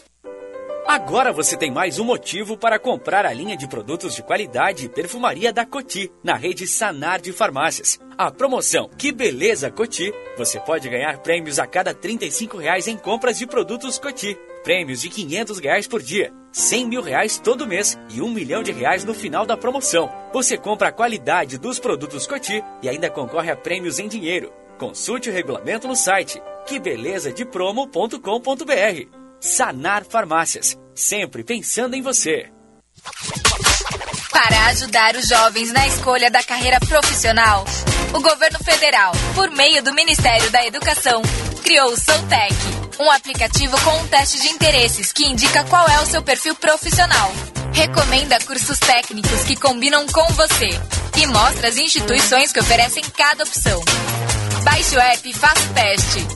Agora você tem mais um motivo para comprar a linha de produtos de qualidade e perfumaria da Coti, na rede Sanar de Farmácias. A promoção Que Beleza Coti, você pode ganhar prêmios a cada 35 reais em compras de produtos Coti. Prêmios de 500 reais por dia, 100 mil reais todo mês e um milhão de reais no final da promoção. Você compra a qualidade dos produtos Coti e ainda concorre a prêmios em dinheiro. Consulte o regulamento no site quebelezadepromo.com.br. Sanar Farmácias, sempre pensando em você. Para ajudar os jovens na escolha da carreira profissional, o governo federal, por meio do Ministério da Educação, criou o Soutec, um aplicativo com um teste de interesses que indica qual é o seu perfil profissional. Recomenda cursos técnicos que combinam com você e mostra as instituições que oferecem cada opção. Baixe o app e faça o teste.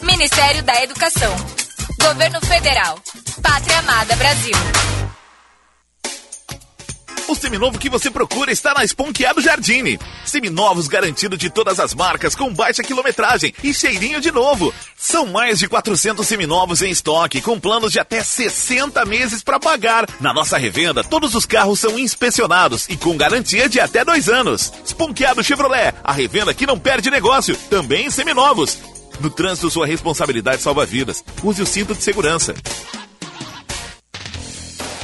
Ministério da Educação. Governo Federal. Pátria Amada Brasil. O seminovo que você procura está na Esponqueado Jardine. Seminovos garantido de todas as marcas, com baixa quilometragem e cheirinho de novo. São mais de 400 seminovos em estoque, com planos de até 60 meses para pagar. Na nossa revenda, todos os carros são inspecionados e com garantia de até dois anos. Esponqueado Chevrolet, a revenda que não perde negócio, também em seminovos. No trânsito, sua responsabilidade salva vidas. Use o cinto de segurança.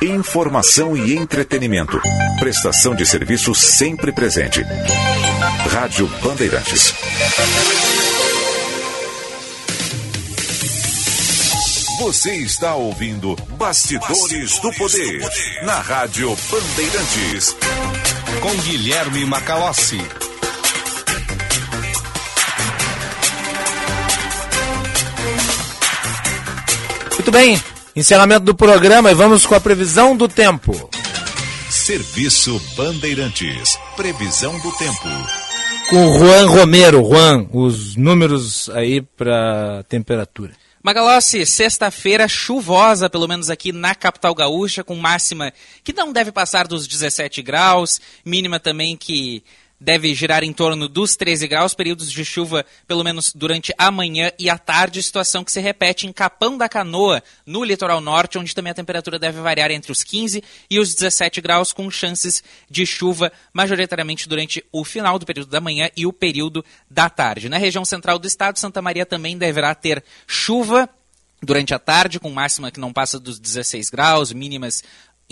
Informação e entretenimento. Prestação de serviço sempre presente. Rádio Bandeirantes. Você está ouvindo Bastidores, do, Poder, na Rádio Bandeirantes. Com Guilherme Macalossi. Muito bem, encerramento do programa e vamos com a previsão do tempo. Serviço Bandeirantes. Previsão do tempo. Com o Juan Romero. Juan, os números aí para temperatura. Magalossi, sexta-feira chuvosa, pelo menos aqui na capital gaúcha, com máxima que não deve passar dos 17 graus, mínima também que deve girar em torno dos 13 graus, períodos de chuva pelo menos durante a manhã e a tarde, situação que se repete em Capão da Canoa, no litoral norte, onde também a temperatura deve variar entre os 15 e os 17 graus, com chances de chuva majoritariamente durante o final do período da manhã e o período da tarde. Na região central do estado, Santa Maria também deverá ter chuva durante a tarde, com máxima que não passa dos 16 graus, mínimas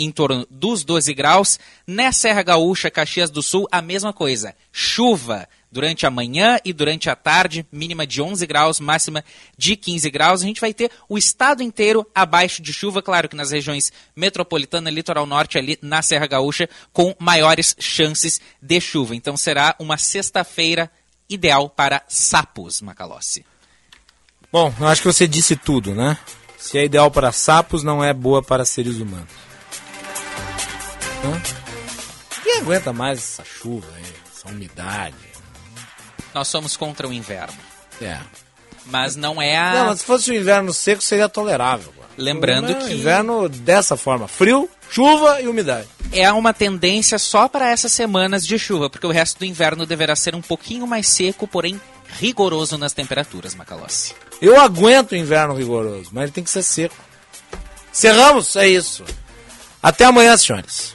em torno dos 12 graus. Na Serra Gaúcha, Caxias do Sul, a mesma coisa. Chuva durante a manhã e durante a tarde, mínima de 11 graus, máxima de 15 graus. A gente vai ter o estado inteiro abaixo de chuva, claro que nas regiões metropolitana, litoral norte, ali na Serra Gaúcha, com maiores chances de chuva. Então será uma sexta-feira ideal para sapos, Macalossi. Bom, eu acho que você disse tudo, né? Se é ideal para sapos, não é boa para seres humanos. Quem aguenta mais essa chuva, essa umidade? Nós somos contra o inverno. É. Mas não é a. Não, mas se fosse o inverno seco, seria tolerável. Lembrando é que. Inverno dessa forma: frio, chuva e umidade. É uma tendência só para essas semanas de chuva, porque o resto do inverno deverá ser um pouquinho mais seco, porém rigoroso nas temperaturas, Macalossi. Eu aguento o inverno rigoroso, mas ele tem que ser seco. Cerramos? É isso. Até amanhã, senhores.